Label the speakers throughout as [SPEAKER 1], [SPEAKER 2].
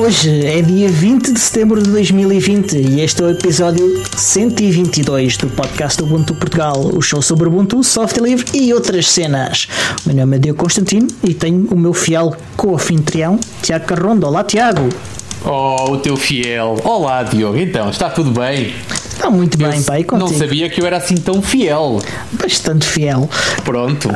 [SPEAKER 1] Hoje é dia 20 de setembro de 2020 e este é o episódio 122 do podcast Ubuntu Portugal, o show sobre Ubuntu, software livre e outras cenas. O meu nome é Diogo Constantino e tenho o meu fiel co-anfitrião, Tiago Carrondo. Olá, Tiago.
[SPEAKER 2] Oh, o teu fiel. Olá, Diogo. Então, está tudo bem?
[SPEAKER 1] Está muito bem, pai.
[SPEAKER 2] Não sabia que eu era assim tão fiel.
[SPEAKER 1] Bastante fiel.
[SPEAKER 2] Pronto.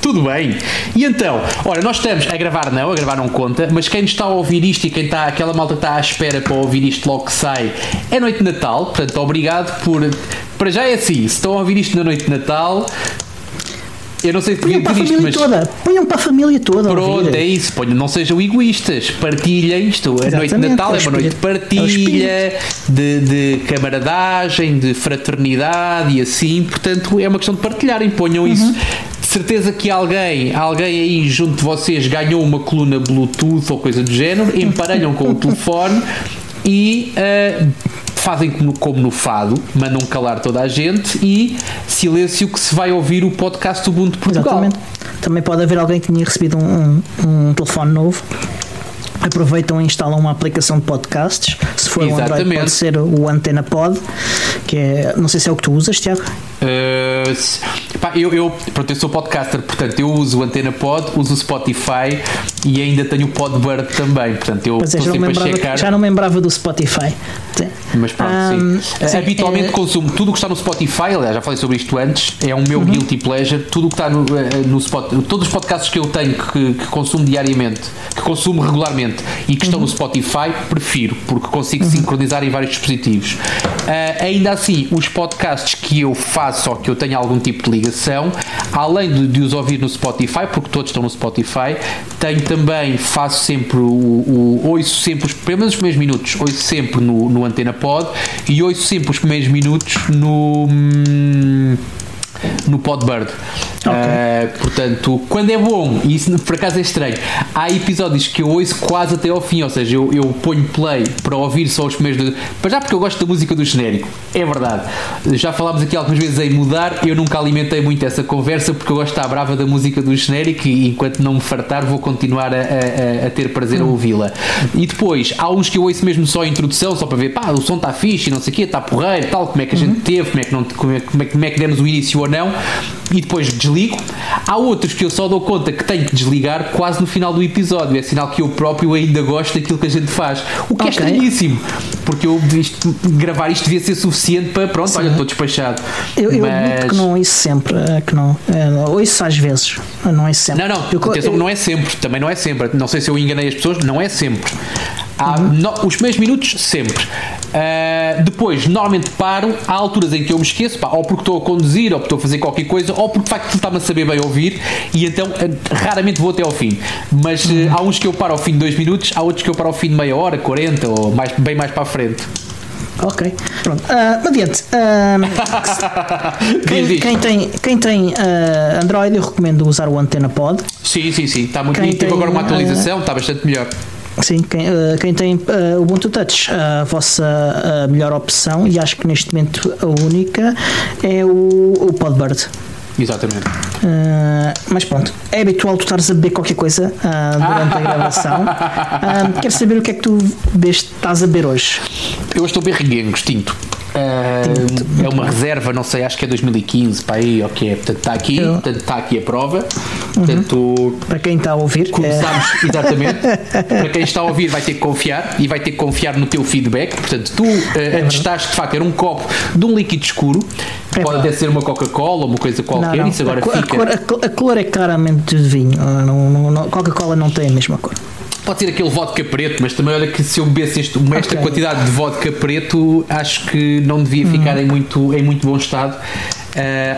[SPEAKER 2] Tudo bem. E então, olha, nós estamos a gravar não, a gravar não conta, mas quem está a ouvir isto e quem está, aquela malta está à espera para ouvir isto logo que sai, é noite de Natal, portanto, obrigado por. Para já é assim, se estão a ouvir isto na noite de Natal, eu não sei se
[SPEAKER 1] Ponham para a família mas... toda. Ponham para a família toda.
[SPEAKER 2] Pronto, é isso. Ponham, não sejam egoístas. Partilhem isto. A noite de Natal é, é uma noite de é partilha, de, de camaradagem, de fraternidade e assim. Portanto, é uma questão de partilharem. Ponham uhum. isso certeza que alguém, alguém aí junto de vocês ganhou uma coluna Bluetooth ou coisa do género, emparelham com o telefone e uh, fazem como, como, no fado, mandam calar toda a gente e silêncio que se vai ouvir o podcast do Ubuntu Portugal.
[SPEAKER 1] Exatamente. Também pode haver alguém que tenha recebido um, um, um telefone novo aproveitam e instalam uma aplicação de podcasts. Se for Exatamente. um Android, pode ser o Antena Pod, que é. Não sei se é o que tu usas, Tiago.
[SPEAKER 2] Uh, pá, eu, eu, pronto, eu sou podcaster, portanto eu uso o Antena Pod, uso o Spotify e ainda tenho o Podbird também. Portanto, eu
[SPEAKER 1] estou é, sempre a checar. Já não me lembrava do Spotify.
[SPEAKER 2] Mas pronto, um, sim. sim. Habitualmente é... consumo tudo o que está no Spotify, aliás, já falei sobre isto antes, é o meu uhum. guilty pleasure. Tudo o que está no, eh, no Spotify, todos os podcasts que eu tenho que, que consumo diariamente, que consumo regularmente e que estão no Spotify, prefiro, porque consigo uhum. sincronizar em vários dispositivos. Uh, ainda assim, os podcasts que eu faço ou que eu tenho algum tipo de ligação, além de, de os ouvir no Spotify, porque todos estão no Spotify, tenho também, faço sempre o, o ouço sempre os primeiros minutos, ouço sempre no, no Antena Pod e ouço sempre os primeiros minutos no. Hum, no Podbird. Okay. Uh, portanto, quando é bom, e isso por acaso é estranho, há episódios que eu ouço quase até ao fim, ou seja, eu, eu ponho play para ouvir só os primeiros. Para já porque eu gosto da música do genérico, é verdade. Já falámos aqui algumas vezes em mudar, eu nunca alimentei muito essa conversa porque eu gosto estar brava da música do genérico e enquanto não me fartar vou continuar a, a, a ter prazer hum. a ouvi-la. E depois, há uns que eu ouço mesmo só a introdução, só para ver, pá, o som está fixe, não sei o quê, está porreiro, tal, como é que a gente uhum. teve, como é que, não, como é, como é, como é que demos o início ou não, e depois desligo. Há outros que eu só dou conta que tenho que desligar quase no final do episódio. É sinal que eu próprio ainda gosto daquilo que a gente faz. O que é okay. é estranhíssimo, porque eu isto, gravar isto devia ser suficiente para pronto, Sim. olha, estou despachado.
[SPEAKER 1] Eu, eu Mas... que não ouço sempre, é que não. É, ouço às vezes, não é sempre.
[SPEAKER 2] Não, não, eu, atenção, eu, não é sempre, também não é sempre. Não sei se eu enganei as pessoas, não é sempre. Há uhum. no, os primeiros minutos, sempre. Uh, depois, normalmente paro, há alturas em que eu me esqueço, pá, ou porque estou a conduzir, ou porque estou a fazer qualquer coisa, ou porque de facto está-me a saber bem ouvir, e então uh, raramente vou até ao fim. Mas uh, há uns que eu paro ao fim de 2 minutos, há outros que eu paro ao fim de meia hora, 40, ou mais, bem mais para a frente.
[SPEAKER 1] Ok, pronto. Uh, adiante. Uh, quem, quem, tem, quem tem uh, Android, eu recomendo usar o Antena Pod.
[SPEAKER 2] Sim, sim, sim. Está muito Teve agora uma atualização, está bastante melhor.
[SPEAKER 1] Sim, quem, uh, quem tem uh, Ubuntu Touch, a vossa uh, melhor opção, e acho que neste momento a única, é o, o Podbird.
[SPEAKER 2] Exatamente.
[SPEAKER 1] Uh, mas pronto, é habitual tu estares a beber qualquer coisa uh, durante a gravação. Uh, quero saber o que é que tu estás a beber hoje.
[SPEAKER 2] Eu estou a beber reguengos, tinto. É uma reserva, não sei, acho que é 2015, para aí, ok. Portanto, está aqui, portanto, está aqui a prova. Portanto,
[SPEAKER 1] uhum. Para quem está a ouvir,
[SPEAKER 2] começamos, é... exatamente. para quem está a ouvir, vai ter que confiar e vai ter que confiar no teu feedback. Portanto, tu uh, é atestaste de facto era um copo de um líquido escuro, é pode até ser uma Coca-Cola ou uma coisa qualquer. Não, não. Isso agora
[SPEAKER 1] a,
[SPEAKER 2] fica.
[SPEAKER 1] A cor, a cor, é claramente de vinho, Coca-Cola não tem a mesma cor
[SPEAKER 2] pode ser aquele vodka preto, mas também olha que se eu bebesse este, esta okay. quantidade de vodka preto, acho que não devia ficar hum. em, muito, em muito bom estado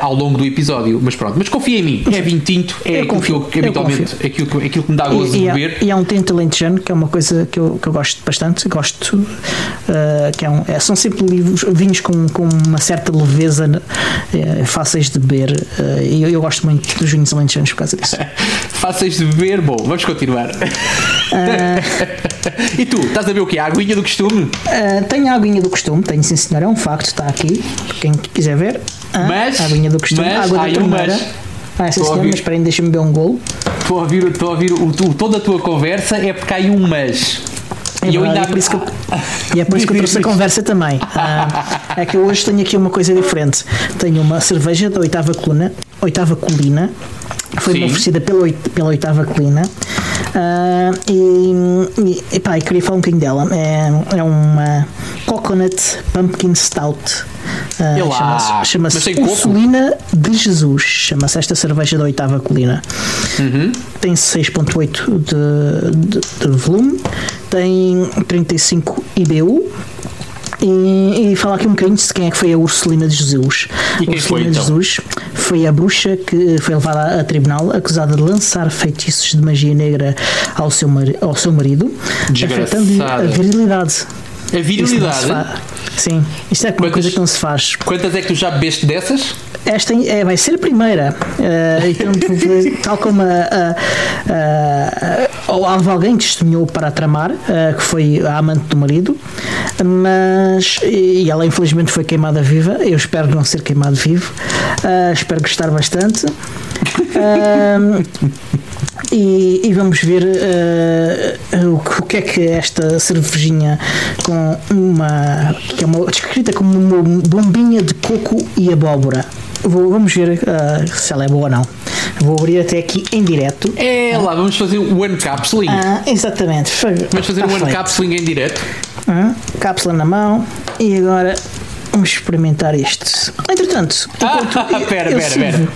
[SPEAKER 2] ao longo do episódio. Mas pronto, mas confia em mim, é vinho tinto, é eu aquilo confio, que eu, habitualmente aquilo, aquilo que me dá gozo
[SPEAKER 1] e,
[SPEAKER 2] de
[SPEAKER 1] beber. E há um tinto lentejano que é uma coisa que eu, que eu gosto bastante, gosto uh, que é um, é, são sempre livros, vinhos com, com uma certa leveza, uh, fáceis de beber, uh, e eu, eu, gosto muito dos vinhos lentejanos por causa disso.
[SPEAKER 2] fáceis de beber, bom, vamos continuar. e tu, estás a ver o que? A aguinha do costume?
[SPEAKER 1] tenho a aguinha do costume, tenho sim senhor, é um facto, está aqui, quem quiser ver.
[SPEAKER 2] Ah, mas,
[SPEAKER 1] a aguinha do costume, mas, água da torneira. Ah, sim, senhor, mas espera aí, deixa-me beber um golo.
[SPEAKER 2] Estou a ouvir, estou a ouvir o, o, toda a tua conversa é porque há um mas.
[SPEAKER 1] É e, verdade, ainda... é por isso que eu, e é por isso que eu trouxe a conversa também. Ah, é que hoje tenho aqui uma coisa diferente. Tenho uma cerveja da oitava coluna, oitava colina, foi oferecida pela, pela oitava colina. Uh, e, e, eu queria falar um bocadinho dela. É, é uma Coconut Pumpkin Stout. Uh, chama-se chama Ursulina de Jesus. Chama-se esta cerveja da oitava colina. Uhum. Tem 6,8 de, de, de volume, tem 35 IBU e, e falar aqui um bocadinho de quem é que foi a Ursulina de Jesus.
[SPEAKER 2] E quem
[SPEAKER 1] Ursulina
[SPEAKER 2] foi,
[SPEAKER 1] então? de Jesus foi a bruxa que foi levada a tribunal acusada de lançar feitiços de magia negra ao seu, mar, ao seu marido, afetando a virilidade.
[SPEAKER 2] A virilidade?
[SPEAKER 1] Sim, isto é uma coisa que não se faz.
[SPEAKER 2] Quantas é que tu já bebeste dessas?
[SPEAKER 1] Esta é, vai ser a primeira. Uh, então, tal como houve alguém que testemunhou para tramar, uh, que foi a amante do marido, mas e ela infelizmente foi queimada viva. Eu espero não ser queimado vivo. Uh, espero gostar bastante. E, e, vamos ver uh, o, que é que esta cervejinha com uma que é uma, descrita como uma bombinha de coco e abóbora Vou, vamos ver uh, se ela é boa ou não. Vou abrir até aqui em direto.
[SPEAKER 2] É lá, vamos fazer o uncapsuling.
[SPEAKER 1] Ah, exatamente.
[SPEAKER 2] Vamos fazer o uncapsuling em direto.
[SPEAKER 1] Ah, cápsula na mão e agora vamos experimentar este. Entretanto,
[SPEAKER 2] ah, pera, pera, pera.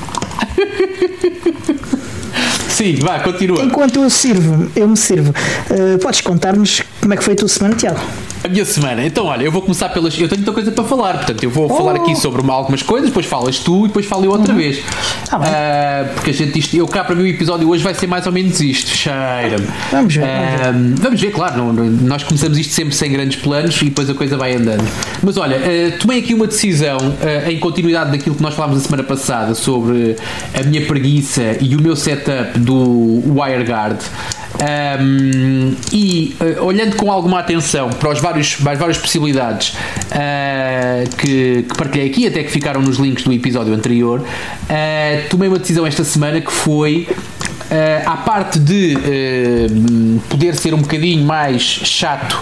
[SPEAKER 2] Sim, vá, continua.
[SPEAKER 1] Enquanto eu sirvo, eu me sirvo, uh, podes contar-nos como é que foi a tua semana, Tiago?
[SPEAKER 2] A minha semana. Então, olha, eu vou começar pelas. Eu tenho muita coisa para falar, portanto, eu vou oh. falar aqui sobre uma, algumas coisas, depois falas tu e depois falo eu outra uhum. vez. Ah, uh, porque a gente, isto, eu cá para mim o episódio hoje vai ser mais ou menos isto. Cheira-me.
[SPEAKER 1] Vamos ver. Uh,
[SPEAKER 2] vamos ver, claro. Não, nós começamos isto sempre sem grandes planos e depois a coisa vai andando. Mas olha, uh, tomei aqui uma decisão em continuidade daquilo que nós falámos a semana passada sobre a minha preguiça e o meu setup do WireGuard. Um, e uh, olhando com alguma atenção para os vários, as várias possibilidades uh, que, que, partilhei aqui, até que ficaram nos links do episódio anterior, uh, tomei uma decisão esta semana que foi Uh, à parte de uh, poder ser um bocadinho mais chato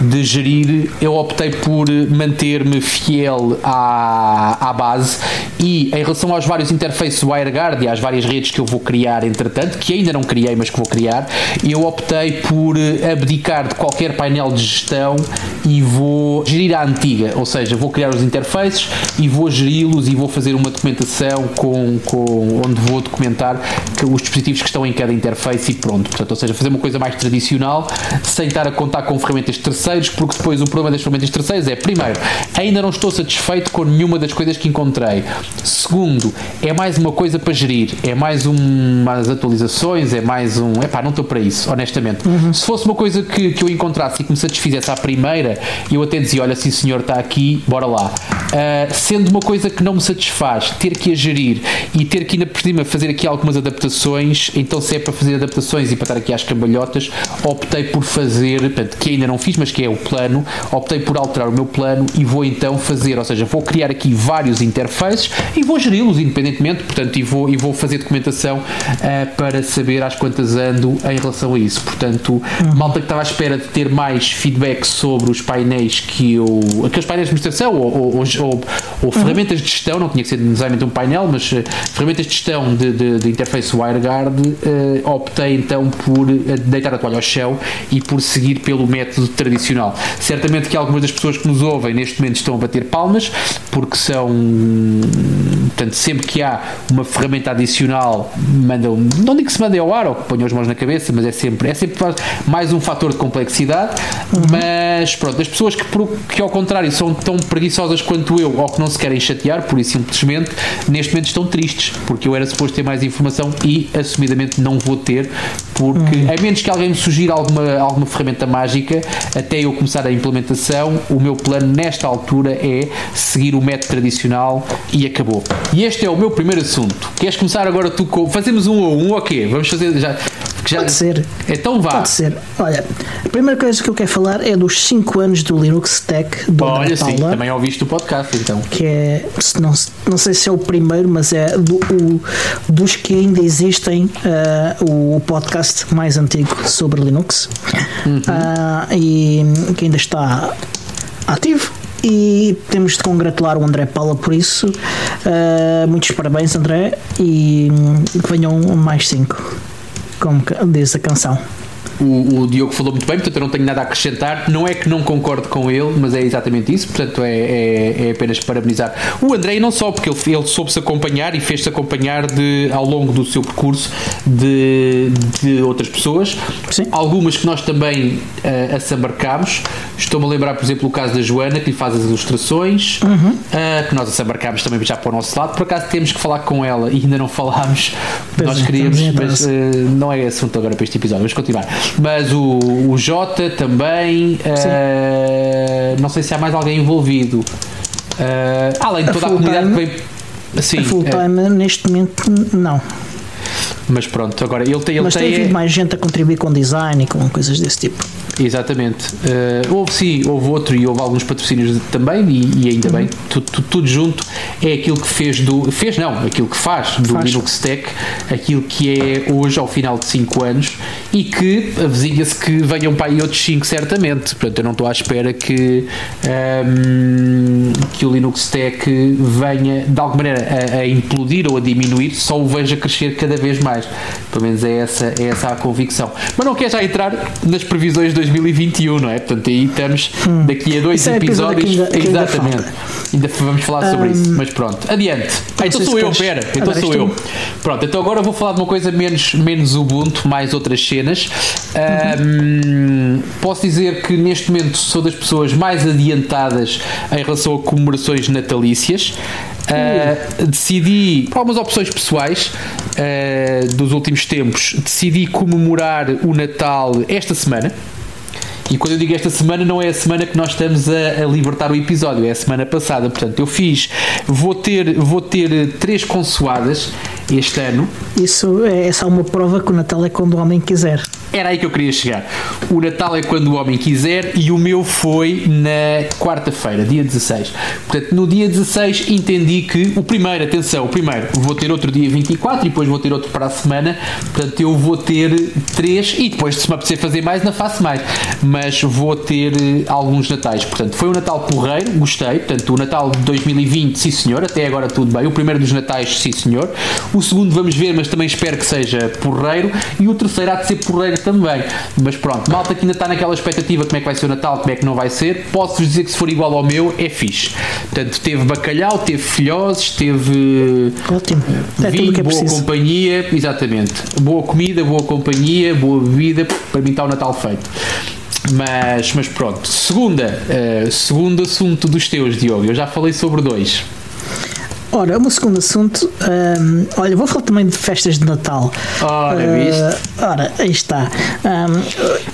[SPEAKER 2] de gerir, eu optei por manter-me fiel à, à base e em relação aos vários interfaces WireGuard e às várias redes que eu vou criar entretanto, que ainda não criei mas que vou criar, eu optei por abdicar de qualquer painel de gestão e vou gerir a antiga, ou seja, vou criar os interfaces e vou geri-los e vou fazer uma documentação com, com onde vou documentar que os dispositivos que estão em cada interface e pronto. Portanto, ou seja, fazer uma coisa mais tradicional, sem estar a contar com ferramentas terceiros, porque depois o problema das ferramentas de terceiros é, primeiro, ainda não estou satisfeito com nenhuma das coisas que encontrei. Segundo, é mais uma coisa para gerir, é mais umas atualizações, é mais um. Epá, não estou para isso, honestamente. Uhum. Se fosse uma coisa que, que eu encontrasse e que me satisfizesse à primeira, eu até dizia: olha, sim senhor, está aqui, bora lá. Uh, sendo uma coisa que não me satisfaz, ter que a gerir e ter que ainda por cima fazer aqui algumas adaptações então se é para fazer adaptações e para estar aqui às cambalhotas, optei por fazer, portanto, que ainda não fiz, mas que é o plano, optei por alterar o meu plano e vou então fazer, ou seja, vou criar aqui vários interfaces e vou geri-los independentemente, portanto, e vou, e vou fazer documentação uh, para saber às quantas ando em relação a isso. Portanto, uhum. malta que estava à espera de ter mais feedback sobre os painéis que eu. aqueles painéis de administração ou, ou, ou, ou uhum. ferramentas de gestão, não tinha que ser necessariamente um painel, mas uh, ferramentas de gestão de, de, de interface WireGuard uh, optei então por eh, deitar a toalha ao chão e por seguir pelo método tradicional. Certamente que algumas das pessoas que nos ouvem neste momento estão a bater palmas, porque são. Portanto, sempre que há uma ferramenta adicional, mandam. Não digo que se mandem ao ar ou que ponham as mãos na cabeça, mas é sempre, é sempre mais um fator de complexidade. Uhum. Mas pronto, as pessoas que, que ao contrário são tão preguiçosas quanto eu ou que não se querem chatear, por isso simplesmente, neste momento estão tristes, porque eu era suposto ter mais informação e assumidamente não vou ter, porque uhum. a menos que alguém me sugira alguma, alguma ferramenta mágica, até eu começar a implementação, o meu plano nesta altura é seguir o método tradicional e acabou. E este é o meu primeiro assunto. Queres começar agora tu com. Fazemos um a um ou quê? Vamos fazer já. Já...
[SPEAKER 1] Pode ser.
[SPEAKER 2] Então vá.
[SPEAKER 1] Pode ser. Olha, a primeira coisa que eu quero falar é dos 5 anos do Linux Tech do
[SPEAKER 2] Olha, sim, também ouviste o podcast então.
[SPEAKER 1] Que é, não, não sei se é o primeiro, mas é do, o, dos que ainda existem uh, o podcast mais antigo sobre Linux uhum. uh, e que ainda está ativo e temos de congratular o André Paula por isso. Uh, muitos parabéns, André, e que venham mais cinco, como diz a canção.
[SPEAKER 2] O, o, Diogo falou muito bem, portanto eu não tenho nada a acrescentar. Não é que não concordo com ele, mas é exatamente isso. Portanto, é, é, é apenas parabenizar o André, não só, porque ele, ele soube-se acompanhar e fez-se acompanhar de, ao longo do seu percurso de, de outras pessoas. Sim. Algumas que nós também uh, assambarcámos. Estou-me a lembrar, por exemplo, o caso da Joana, que lhe faz as ilustrações, uhum. uh, que nós assambarcámos também já para o nosso lado. Por acaso temos que falar com ela e ainda não falámos. Pois nós é, queríamos, mas uh, não é assunto agora para este episódio. Vamos continuar. Mas o, o Jota também. Uh, não sei se há mais alguém envolvido. Uh, além de toda a, a comunidade que vem.
[SPEAKER 1] Sim, a full time é, neste momento não.
[SPEAKER 2] Mas pronto, agora ele tem. Ele
[SPEAKER 1] Mas tem, tem havido mais gente a contribuir com design e com coisas desse tipo.
[SPEAKER 2] Exatamente. Uh, houve sim, houve outro e houve alguns patrocínios também, e, e ainda uhum. bem, tudo, tudo, tudo, junto é aquilo que fez do. Fez não, aquilo que faz do faz. Linux Tech, aquilo que é hoje ao final de 5 anos e que avizinha-se que venham para aí outros 5 certamente. Portanto, eu não estou à espera que, um, ehm, que o Linux Tech venha de alguma maneira a, a, implodir ou a diminuir, só o veja crescer cada vez mais. Pelo menos é essa, é essa a convicção. Mas não quer já entrar nas previsões de 2021, não é? Portanto, aí estamos hum. daqui a dois é episódios. Ainda, exatamente. Ainda, ainda, vamos falar sobre um, isso. Mas pronto, adiante. Ah, então sou eu, pera. Então sou eu. Pronto, então agora vou falar de uma coisa menos, menos Ubuntu, mais outras cenas. Um, posso dizer que neste momento sou das pessoas mais adiantadas em relação a comemorações natalícias. Uh, decidi, por algumas opções pessoais uh, dos últimos tempos, decidi comemorar o Natal esta semana. E quando eu digo esta semana, não é a semana que nós estamos a, a, libertar o episódio, é a semana passada. Portanto, eu fiz, vou ter, vou ter três consoadas este ano.
[SPEAKER 1] Isso é só uma prova que o Natal é quando o homem quiser.
[SPEAKER 2] Era aí que eu queria chegar. O Natal é quando o homem quiser e o meu foi na quarta-feira, dia 16. Portanto, no dia 16 entendi que o primeiro, atenção, o primeiro, vou ter outro dia 24 e depois vou ter outro para a semana. Portanto, eu vou ter três e depois, se me apetecer fazer mais, não faço mais. Mas vou ter eh, alguns Natais. Portanto, foi um Natal porreiro, gostei. Portanto, o Natal de 2020, sim senhor, até agora tudo bem. O primeiro dos Natais, sim senhor. O segundo vamos ver, mas também espero que seja porreiro. E o terceiro há de ser porreiro também. Mas pronto, malta que ainda está naquela expectativa como é que vai ser o Natal, como é que não vai ser, posso-vos dizer que se for igual ao meu, é fixe. Portanto, teve bacalhau, teve filhoses, teve
[SPEAKER 1] Ótimo.
[SPEAKER 2] É vinho, é boa preciso. companhia, exatamente. Boa comida, boa companhia, boa bebida, para mim está o Natal feito. Mas, mas pronto, segunda, uh, segundo assunto dos teus, Diogo, eu já falei sobre dois.
[SPEAKER 1] Ora, o meu segundo assunto, um, olha, vou falar também de festas de Natal.
[SPEAKER 2] Ora, uh, viste?
[SPEAKER 1] Ora, aí está. Um,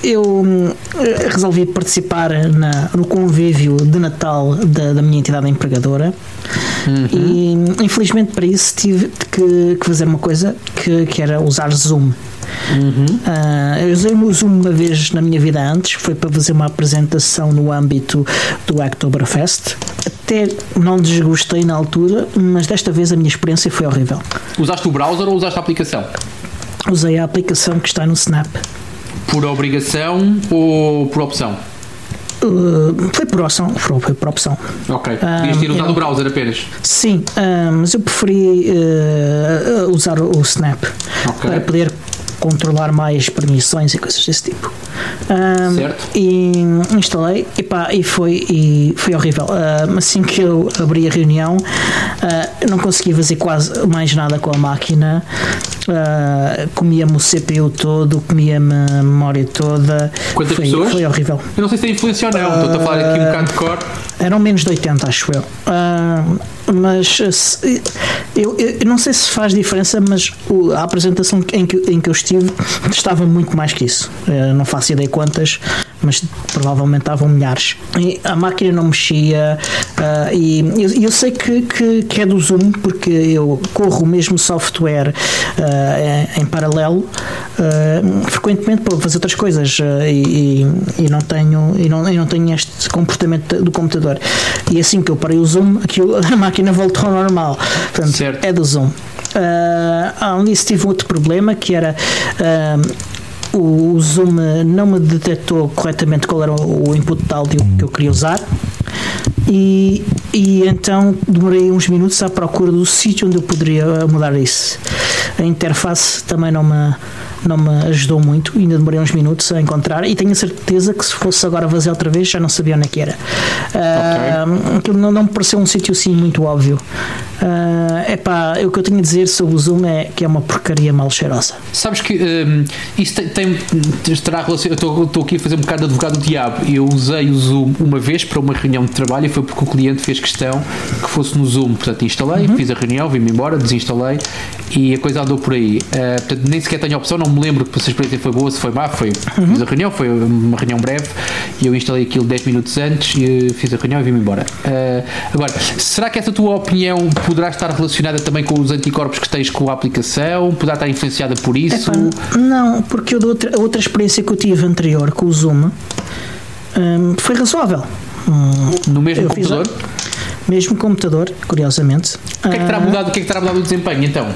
[SPEAKER 1] eu hum, resolvi participar na, no convívio de Natal da, da minha entidade empregadora uhum. e infelizmente para isso tive que, que fazer uma coisa que, que era usar Zoom. Uhum. Uh, eu usei o Zoom uma vez na minha vida antes, foi para fazer uma apresentação no âmbito do Oktoberfest. Até não desgostei na altura, mas desta vez a minha experiência foi horrível.
[SPEAKER 2] Usaste o browser ou usaste a aplicação?
[SPEAKER 1] Usei a aplicação que está no Snap.
[SPEAKER 2] Por obrigação ou por opção?
[SPEAKER 1] Uh, foi por opção, foi por opção.
[SPEAKER 2] Ok. Podias ter usado o browser apenas?
[SPEAKER 1] Sim, uh, mas eu preferi uh, usar o Snap okay. para poder controlar mais permissões e coisas desse tipo. Um,
[SPEAKER 2] certo.
[SPEAKER 1] E instalei e, pá, e, foi, e foi horrível. Um, assim que eu abri a reunião, uh, não consegui fazer quase mais nada com a máquina. Uh, comia-me o CPU todo, comia-me a memória toda.
[SPEAKER 2] Quantas
[SPEAKER 1] foi,
[SPEAKER 2] pessoas?
[SPEAKER 1] Foi horrível.
[SPEAKER 2] Eu não sei se tem influência ou não, estou a falar aqui um bocado de cor.
[SPEAKER 1] Eram menos de 80, acho eu. Uh, mas eu, eu, não sei se faz diferença, mas a apresentação em que, em que eu estive estava muito mais que isso. Eu não faço ideia quantas, mas provavelmente estavam milhares. E a máquina não mexia, Uh, e eu, eu sei que, que, que, é do Zoom, porque eu corro o mesmo software uh, em, paralelo frequentemente para fazer outras coisas e, e, não tenho, e, não, e não tenho este comportamento do computador. E assim que eu parei o Zoom, aquilo, a máquina voltou ao normal. Portanto, certo. é do Zoom. Uh, além disso, tive outro problema que era. Uh, o Zoom não me detectou corretamente qual era o input de áudio que eu queria usar e, e então demorei uns minutos à procura do sítio onde eu poderia mudar isso. A interface também não me, não me ajudou muito, ainda demorei uns minutos a encontrar e tenho a certeza que se fosse agora fazer outra vez já não sabia onde é que era. Okay. Uh, não, não me pareceu um sítio assim muito óbvio. Uh, epá, o que eu tenho a dizer sobre o Zoom é que é uma porcaria mal cheirosa.
[SPEAKER 2] Sabes que um, isso tem, tem estará relacionado. Estou aqui a fazer um bocado de advogado do diabo. Eu usei o Zoom uma vez para uma reunião de trabalho e foi porque o cliente fez questão que fosse no Zoom. Portanto, instalei, uhum. fiz a reunião, vim-me embora, desinstalei e a coisa andou por aí. Uh, portanto, nem sequer tenho a opção, não me lembro se a experiência foi boa, se foi má. Foi, uhum. Fiz a reunião, foi uma reunião breve e eu instalei aquilo 10 minutos antes e fiz a reunião e vim-me embora. Uh, agora, será que essa tua opinião poderá estar relacionada também com os anticorpos que tens com a aplicação? Poderá estar influenciada por isso?
[SPEAKER 1] Epa, não, porque eu, outra, a outra experiência que eu tive anterior com o Zoom um, foi razoável.
[SPEAKER 2] Um, no mesmo computador?
[SPEAKER 1] mesmo computador, curiosamente.
[SPEAKER 2] O que é que terá ah, mudado, o que é que terá mudado o desempenho então?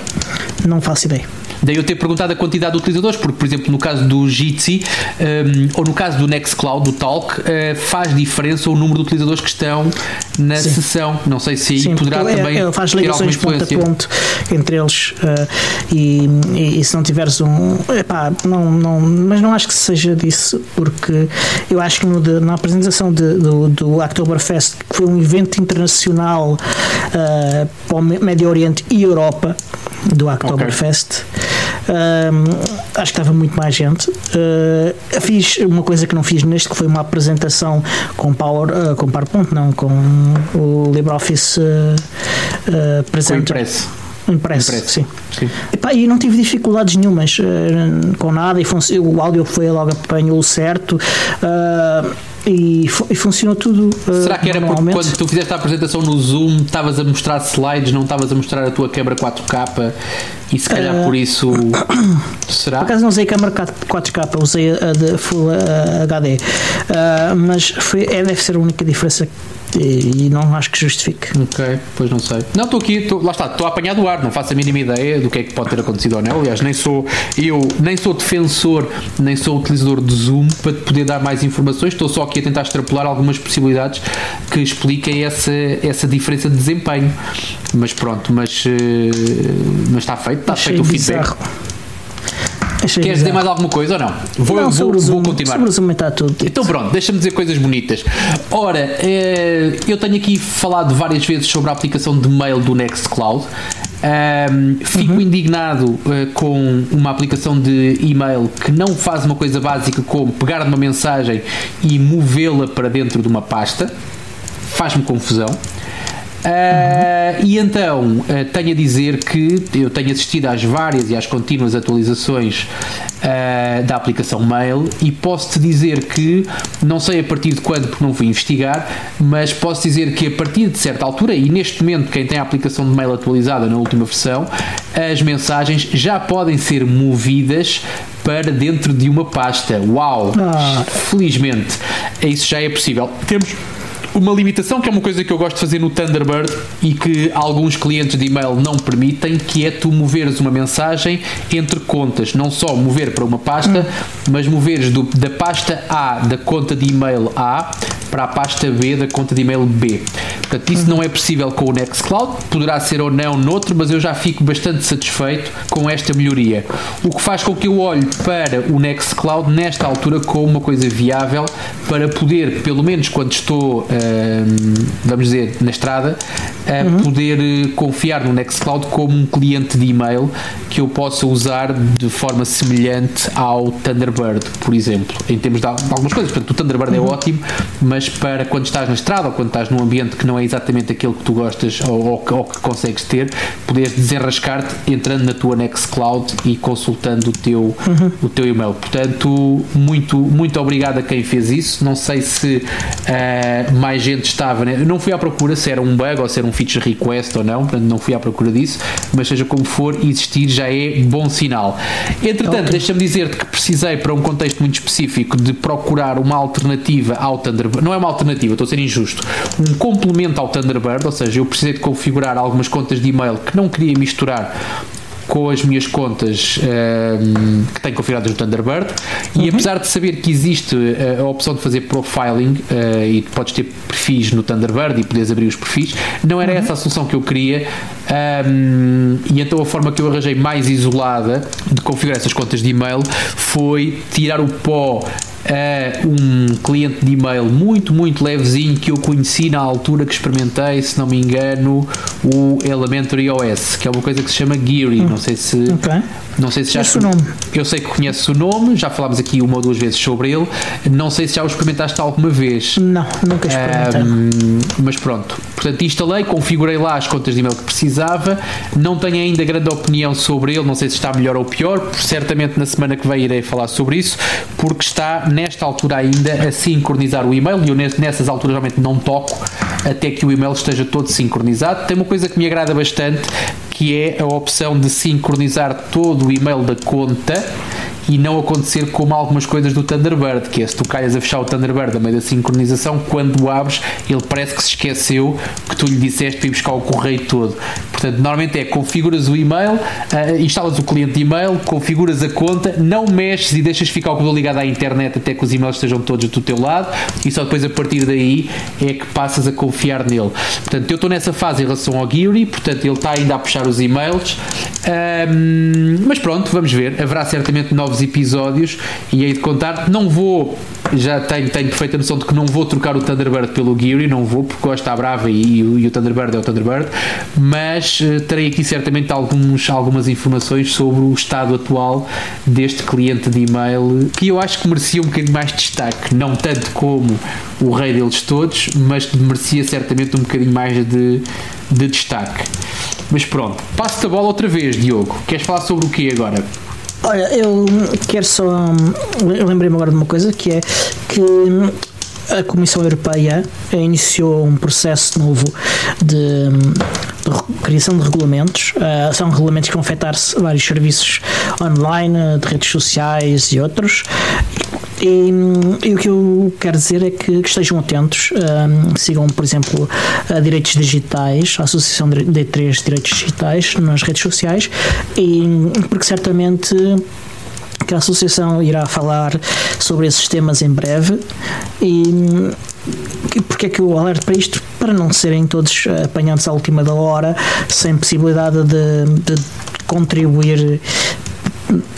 [SPEAKER 1] Não faço ideia.
[SPEAKER 2] Daí eu ter perguntado a quantidade de utilizadores, porque, por exemplo, no caso do Jitsi um, ou no caso do Nextcloud, do Talk, uh, faz diferença o número de utilizadores que estão na Sim. sessão. Não sei se Sim, poderá é, também. É,
[SPEAKER 1] faz ligações ponto a ponto entre eles uh, e, e, e, se não tiveres um. Epá, não, não, mas não acho que seja disso, porque eu acho que no, de, na apresentação de, do, do Oktoberfest, que foi um evento internacional uh, para o Médio Oriente e Europa do Oktoberfest. Okay. Acho que estava muito mais gente. Uh, fiz uma coisa que não fiz neste, que foi uma apresentação com, Power, uh, com PowerPoint, não, com o LibreOffice uh, uh, presente.
[SPEAKER 2] impresso.
[SPEAKER 1] Impresso, impresso. sim. sim. Epá, e não tive dificuldades nenhumas uh, com nada e o áudio foi logo apanhou certo. Uh, e, e, funcionou tudo.
[SPEAKER 2] Uh, Será que era porque quando tu fizeste a apresentação no Zoom estavas a mostrar slides, não estavas a mostrar a tua quebra 4K e se calhar uh, por isso. Será?
[SPEAKER 1] Por acaso não usei câmera 4K, usei a de Full HD, uh, mas foi, é, deve ser a única diferença e, não acho que justifique.
[SPEAKER 2] Ok, pois não sei. Não, estou aqui, tô, lá está, estou a apanhar do ar, não faço a mínima ideia do que é que pode ter acontecido ou não. Aliás, nem sou eu, nem sou defensor, nem sou utilizador de Zoom para te poder dar mais informações. Estou só aqui a tentar extrapolar algumas possibilidades que expliquem essa, essa diferença de desempenho. Mas pronto, mas, eh, mas está feito, está Achei feito o feedback. Bizarro. Achei Queres dizer mais alguma coisa ou não?
[SPEAKER 1] Vou, não, vou, vou continuar. Sobre o Zoom está tudo dito.
[SPEAKER 2] Então pronto, deixa-me dizer coisas bonitas. Ora, eh, eu tenho aqui falado várias vezes sobre a aplicação de mail do Nextcloud. Um, fico uhum. indignado uh, com uma aplicação de e-mail que não faz uma coisa básica como pegar uma mensagem e movê-la para dentro de uma pasta. Faz-me confusão. Uh, e então uh, tenho a dizer que eu tenho assistido às várias e às contínuas atualizações uh, da aplicação Mail e posso-te dizer que, não sei a partir de quando, porque não fui investigar, mas posso dizer que a partir de certa altura, e neste momento quem tem a aplicação de Mail atualizada na última versão, as mensagens já podem ser movidas para dentro de uma pasta. Uau! Ah. Felizmente, isso já é possível. Temos uma limitação que é uma coisa que eu gosto de fazer no Thunderbird e que alguns clientes de e-mail não permitem, que é tu moveres uma mensagem entre contas, não só mover para uma pasta, mas moveres do, da pasta A da conta de e-mail A para a pasta B da conta de e-mail B. Portanto, isso não é possível com o Nextcloud, poderá ser ou não noutro, mas eu já fico bastante satisfeito com esta melhoria. O que faz com que eu olhe para o Nextcloud nesta altura como uma coisa viável para poder, pelo menos quando estou, uh, vamos dizer, na estrada, uh, uhum. poder eh, confiar no Nextcloud como um cliente de e-mail que eu possa usar de forma semelhante ao Thunderbird, por exemplo, em termos de algumas coisas. Portanto, o Thunderbird é uhum. é ótimo, mas para quando estás na estrada ou quando estás num ambiente que não não é exatamente aquele que tu gostas ou, ou, ou que consegues ter, poderes desenrascar-te entrando na tua Nextcloud e consultando o teu, uhum. o teu e-mail. Portanto, muito, muito obrigado a quem fez isso. Não sei se uh, mais gente estava. Né? Não fui à procura se era um bug ou se era um feature request ou não, portanto, não fui à procura disso, mas seja como for, existir já é bom sinal. Entretanto, okay. deixa-me dizer-te que precisei, para um contexto muito específico, de procurar uma alternativa ao Thunderbird. Não é uma alternativa, estou a ser injusto. Um complemento ao Thunderbird, ou seja, eu precisei de configurar algumas contas de e-mail que não queria misturar com as minhas contas ehm, que tenho configuradas no Thunderbird uhum. e apesar de saber que existe uh, a opção de fazer profiling uh, e podes ter perfis no Thunderbird e podes abrir os perfis, não era uhum. essa a solução que eu queria um, ehm, e então a forma que eu arranjei mais isolada de configurar essas contas de e-mail foi tirar o pó a um cliente de e-mail muito, muito levezinho que eu conheci na altura que experimentei, se não me engano, o Elementary OS, que é uma coisa que se chama Geary. Hum. Não sei se. Okay. Não sei se já.
[SPEAKER 1] o nome.
[SPEAKER 2] Eu sei que conheces o nome, já falámos aqui uma ou duas vezes sobre ele. Não sei se já o experimentaste alguma vez.
[SPEAKER 1] Não, nunca experimentei. Um,
[SPEAKER 2] mas pronto. Portanto, instalei, configurei lá as contas de e-mail que precisava. Não tenho ainda grande opinião sobre ele, não sei se está melhor ou pior. Certamente na semana que vem irei falar sobre isso, porque está nesta altura ainda a sincronizar o e-mail e eu nessas alturas realmente não toco até que o e-mail esteja todo sincronizado. Tem uma coisa que me agrada bastante que é a opção de sincronizar todo o e-mail da conta e não acontecer como algumas coisas do Thunderbird, que é se tu calhas a fechar o Thunderbird a meio da sincronização, quando abres, ele parece que se esqueceu que tu lhe disseste para ir buscar o correio todo. Portanto, normalmente é configuras o e-mail, uh, instalas o cliente de e-mail, configuras a conta, não mexes e deixas ficar o computador ligado à internet até que os e-mails estejam todos do teu lado e só depois a partir daí é que passas a confiar nele. Portanto, eu estou nessa fase em relação ao Geary, portanto, ele está ainda a puxar os e-mails, um, mas pronto, vamos ver. Haverá certamente novos novos episódios e hei de contar. Não vou, já tenho, tenho perfeita noção de que não vou trocar o Thunderbird pelo Geary, não vou, porque gosto da Brava e, e, o Thunderbird é o Thunderbird, mas uh, terei aqui certamente alguns, algumas informações sobre o estado atual deste cliente de e-mail que eu acho que merecia um bocadinho mais de destaque, não tanto como o rei deles todos, mas merecia certamente um bocadinho mais de, de destaque. Mas pronto, passo-te a bola outra vez, Diogo. Queres falar sobre o que agora?
[SPEAKER 1] Olha, eu quero só. Lembrei-me agora de uma coisa que é que a Comissão Europeia iniciou um processo novo de, de criação de regulamentos. Uh, são regulamentos que vão afetar vários serviços online, de redes sociais e outros. E, e, o que eu quero dizer é que, que estejam atentos, um, sigam, por exemplo, a Direitos Digitais, a Associação de D3 Direitos Digitais nas redes sociais, e, porque certamente que a associação irá falar sobre esses temas em breve e porque é que eu alerto para isto? Para não serem todos apanhados à última da hora, sem possibilidade de, de contribuir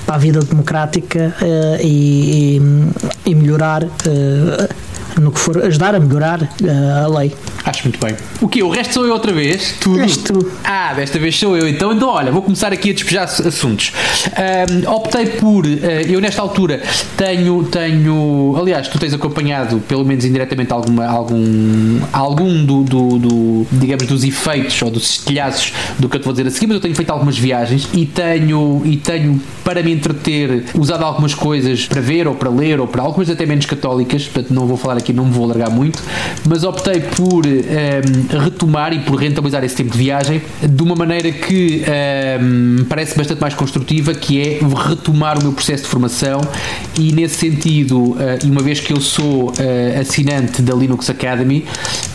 [SPEAKER 1] para a vida democrática uh, e, e, melhorar uh, no que for ajudar a melhorar uh, a lei.
[SPEAKER 2] Acho muito bem. O que? O resto sou eu outra vez?
[SPEAKER 1] Tudo? És tu.
[SPEAKER 2] Ah, desta vez sou eu. Então, então olha, vou começar aqui a despejar assuntos. Um, optei por. Uh, eu, nesta altura, tenho, tenho. Aliás, tu tens acompanhado, pelo menos indiretamente, alguma, algum, algum do, do, do digamos, dos efeitos ou dos estilhaços do que eu te vou dizer a seguir, mas eu tenho feito algumas viagens e tenho, e tenho para me entreter, usado algumas coisas para ver ou para ler ou para algumas até menos católicas, portanto, não vou falar aqui, não me vou alargar muito, mas optei por um, ehm, retomar e por rentabilizar esse tempo de viagem de uma maneira que um, ehm, parece bastante mais construtiva, que é retomar o meu processo de formação e nesse sentido, uh, e uma vez que eu sou uh, assinante da Linux Academy,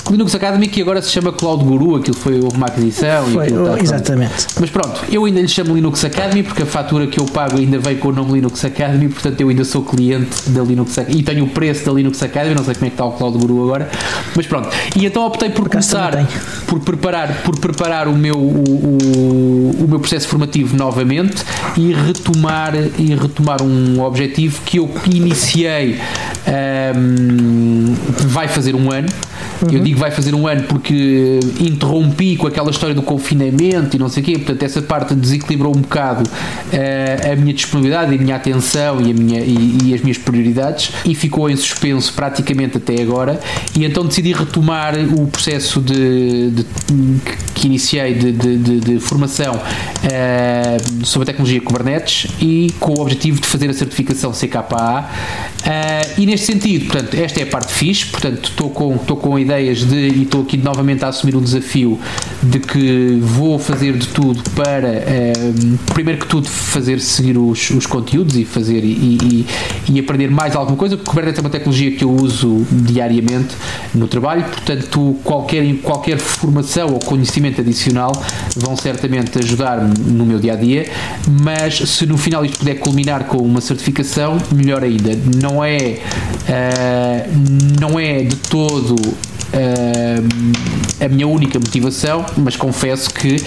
[SPEAKER 2] Linux Academy que agora se chama Cloud Guru, aquilo foi uma aquisição
[SPEAKER 1] foi, e
[SPEAKER 2] tá,
[SPEAKER 1] exatamente.
[SPEAKER 2] Mas pronto, eu ainda lhe chamo Linux Academy porque a fatura que eu pago ainda vem com o nome Linux Academy, portanto eu ainda sou cliente da Linux Academy e tenho o preço da Linux Academy, não sei como é que está o Cloud Guru agora, mas pronto. E então optei por começar por preparar, por preparar o meu, o, o, o, meu processo formativo novamente e retomar, e retomar um objetivo que eu iniciei um, vai fazer um ano. Eu digo vai fazer um ano porque interrompi com aquela história do confinamento e não sei o quê, portanto, essa parte desequilibrou um bocado uh, a minha disponibilidade, a minha atenção e, a minha, e, e, as minhas prioridades e ficou em suspenso praticamente até agora. E então decidi retomar o processo de, de que iniciei de, de, de formação uh, sobre a tecnologia Kubernetes e com o objetivo de fazer a certificação CKA. Uh, e neste sentido, portanto, esta é a parte fixe, portanto, estou com, estou com ideias de, e estou aqui novamente a assumir o desafio de que vou fazer de tudo para, uh, primeiro que tudo, fazer seguir os, os conteúdos e fazer e, e, e, aprender mais alguma coisa, porque Kubernetes é uma tecnologia que eu uso diariamente no trabalho, portanto, qualquer, qualquer formação ou conhecimento adicional vão certamente ajudar-me no meu dia a dia, mas se no final isto puder culminar com uma certificação, melhor ainda. Não é, uh, não é de todo a minha única motivação, mas confesso que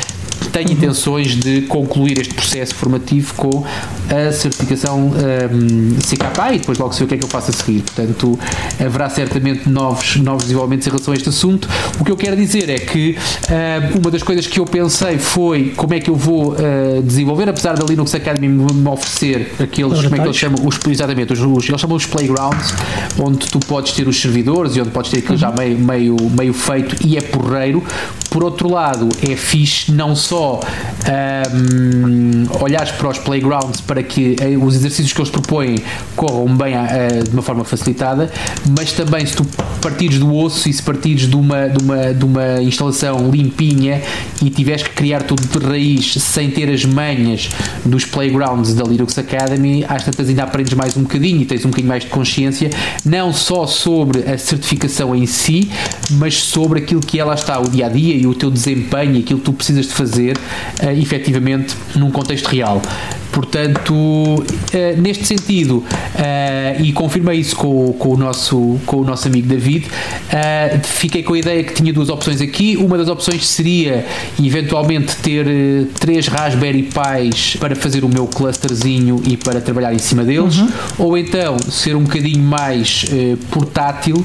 [SPEAKER 2] tenho intenções de concluir este processo formativo com a certificação um, CKA e depois logo sei o que é que eu faço a seguir. Portanto, haverá certamente novos, novos desenvolvimentos em relação a este assunto. O que eu quero dizer é que uh, uma das coisas que eu pensei foi como é que eu vou uh, desenvolver, apesar da Linux Academy me oferecer aqueles, como é que eles chamam, os, exatamente, os, os, eles chamam os playgrounds, onde tu podes ter os servidores e onde podes ter aquilo uhum. já meio, meio, meio feito e é porreiro. Por outro lado, é fixe não só um, olhares para os playgrounds para que eh, os exercícios que eles propõem corram bem uh, de uma forma facilitada, mas também se tu partires do osso e se partires de uma, de uma, de uma instalação limpinha e tiveres que criar tudo de raiz sem ter as manhas dos playgrounds da Linux Academy, às tantas ainda aprendes mais um bocadinho e tens um bocadinho mais de consciência, não só sobre a certificação em si, mas sobre aquilo que ela está, o dia a dia e o teu desempenho, aquilo que tu precisas de fazer uh, efetivamente num contexto real. Portanto, uh, neste sentido, uh, e confirmei isso com, com, o nosso, com o nosso amigo David, uh, fiquei com a ideia que tinha duas opções aqui. Uma das opções seria eventualmente ter três Raspberry Pis para fazer o meu clusterzinho e para trabalhar em cima deles, uhum. ou então ser um bocadinho mais portátil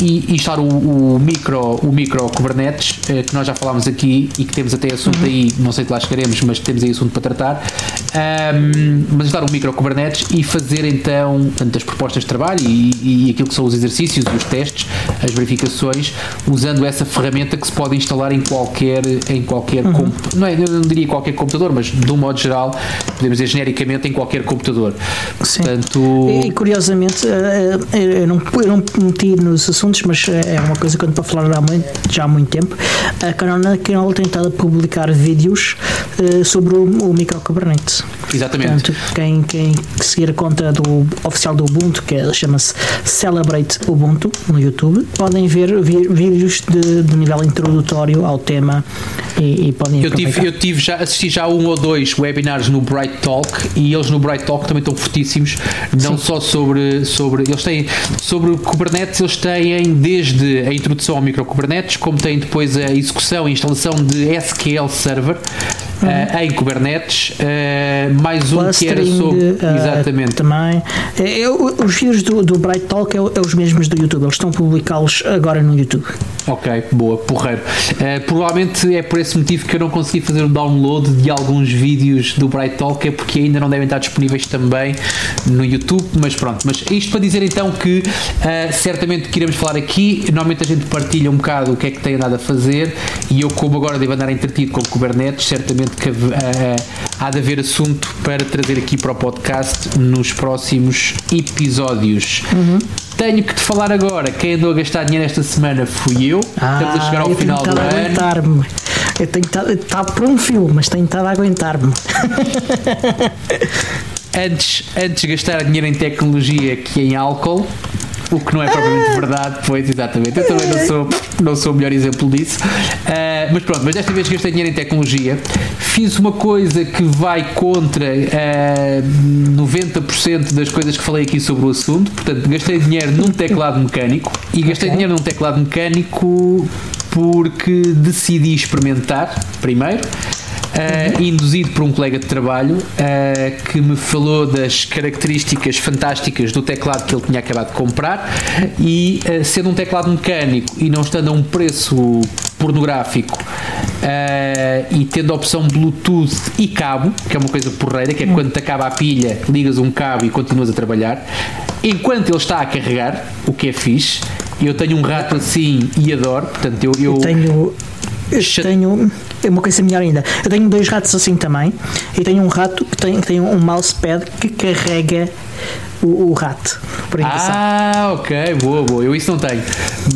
[SPEAKER 2] e instalar o, o, micro, o micro Kubernetes, que nós já falámos aqui e que temos até assunto uhum. aí, não sei se lá chegaremos, mas temos aí assunto para tratar um, mas usar um micro Kubernetes e fazer então tanto as propostas de trabalho e, e aquilo que são os exercícios, os testes, as verificações, usando essa ferramenta que se pode instalar em qualquer, em qualquer uhum. não, é, não diria qualquer computador, mas de um modo geral, podemos dizer genericamente em qualquer computador.
[SPEAKER 1] Sim. Portanto, e, curiosamente, eh, eh, eu não, eu não meti nos assuntos, mas eh, é uma coisa que eu estou a falar há muito, já há muito tempo. A Canal tem estado a publicar vídeos sobre o, o micro Kubernetes.
[SPEAKER 2] Exatamente.
[SPEAKER 1] Portanto, quem, quem seguir a conta do oficial do Ubuntu, que é, chama-se Celebrate Ubuntu no YouTube, podem ver vídeos de, de nível introdutório ao tema e, e podem
[SPEAKER 2] eu tive, eu tive já, assisti já um ou dois webinars no Bright Talk e eles no Bright Talk também estão fortíssimos, não Sim. só sobre, sobre eles têm sobre Kubernetes, eles têm desde a introdução ao micro Kubernetes, como têm depois a execução e instalação de SQL Server uhum. uh, em Kubernetes, uh, mais um que era sobre. Uh,
[SPEAKER 1] exatamente. Também. Eu, os vídeos do, do Bright Talk é, é, os mesmos do YouTube, eles estão a publicá-los agora no YouTube.
[SPEAKER 2] Ok, boa, porreiro. provavelmente é por esse motivo que eu não consegui fazer o download de alguns vídeos do Bright Talk, é porque ainda não devem estar disponíveis também no YouTube, mas pronto. Mas isto para dizer então que certamente que iremos falar aqui, normalmente a gente partilha um bocado o que é que tem andado a fazer e eu, como agora devo andar entretido com Kubernetes, certamente que uh, há de haver assunto para trazer aqui para o podcast nos próximos episódios. Uhum. Tenho que te falar agora, quem andou a gastar dinheiro esta semana fui eu. Ah, Estamos a chegar ao final do ano.
[SPEAKER 1] Eu tenho que estar por um fio, mas tenho estado a aguentar-me.
[SPEAKER 2] antes, antes de gastar dinheiro em tecnologia que em álcool, o que não é propriamente verdade, pois exatamente. Eu também não sou, não sou o melhor exemplo disso. Uh, mas pronto, mas desta vez gastei dinheiro em tecnologia. Fiz uma coisa que vai contra uh, ah, 90% das coisas que falei aqui sobre o assunto. Portanto, gastei dinheiro num teclado mecânico e gastei okay. dinheiro num teclado mecânico porque decidi experimentar primeiro. Uh, induzido por um colega de trabalho uh, que me falou das características fantásticas do teclado que ele tinha acabado de comprar e uh, sendo um teclado mecânico e não estando a um preço pornográfico e tendo a opção Bluetooth e cabo, que é uma coisa porreira, que é quando te acaba a pilha, ligas um cabo e continuas a trabalhar, enquanto ele está a carregar, o que é fixe. Eu tenho um rato assim e adoro, portanto eu, eu,
[SPEAKER 1] eu tenho eu tenho. É uma coisa melhor ainda. Eu tenho dois ratos assim também. E tenho um rato que tem, que tem um mousepad que carrega o, o rato.
[SPEAKER 2] ah, ok, boa, boa. Eu isso não tenho.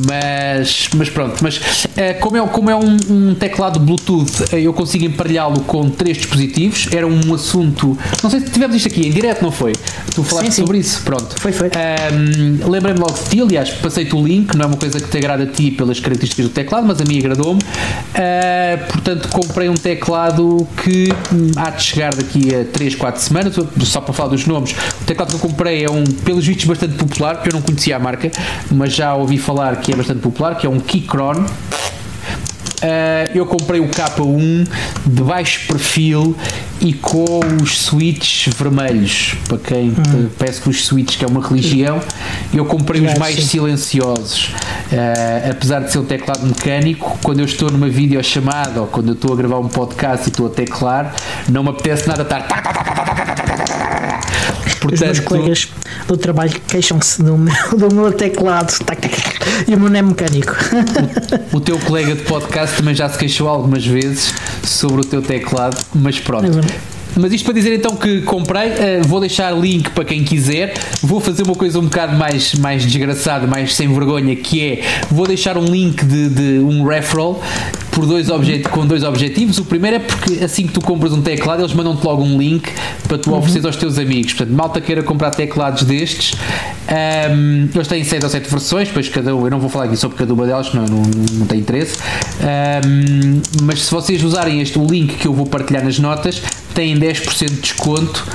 [SPEAKER 2] Mas, mas pronto, mas uh, como é, como é um, um teclado Bluetooth, uh, eu consigo emparelhá-lo com três dispositivos. Era um assunto. Não sei se tivemos isto aqui em direto, não foi? Tu falaste sim, sim. sobre isso, pronto.
[SPEAKER 1] Foi, foi.
[SPEAKER 2] Um, Lembrei-me logo de ti, aliás, passei-te o link, não é uma coisa que te agrada a ti pelas características do teclado, mas a mim agradou-me. Uh, portanto, comprei um teclado que hum, há de chegar daqui a 3, 4 semanas, só para falar dos nomes. O teclado que eu comprei é um, pelos vistos, bastante popular. Eu não conhecia a marca, mas já ouvi falar que é bastante popular, que é um Keychron. Uh, eu comprei o K1 de baixo perfil e com os switches vermelhos. Para quem hum. peço que os switches que é uma religião, eu comprei os mais silenciosos. Uh, apesar de ser um teclado mecânico, quando eu estou numa videochamada ou quando eu estou a gravar um podcast e estou a teclar, não me apetece nada estar
[SPEAKER 1] Portanto, Os meus colegas do trabalho queixam-se do meu, do meu teclado e o meu não é mecânico.
[SPEAKER 2] O, o, teu colega de podcast também já se queixou algumas vezes sobre o teu teclado, mas pronto. É mas isto para dizer então que comprei, uh, vou deixar link para quem quiser. Vou fazer uma coisa um bocado mais, mais desgraçada, mais sem vergonha, que é vou deixar um link de, de um referral por dois com dois objetivos. O primeiro é porque assim que tu compras um teclado, eles mandam-te logo um link para tu uhum. oferecer aos teus amigos. Portanto, malta queira comprar teclados destes. Um, eles têm 6 ou 7 versões, depois cada um, eu não vou falar aqui sobre cada uma delas, não, não, não tem interesse. Um, mas se vocês usarem este o link que eu vou partilhar nas notas, têm 10% de desconto.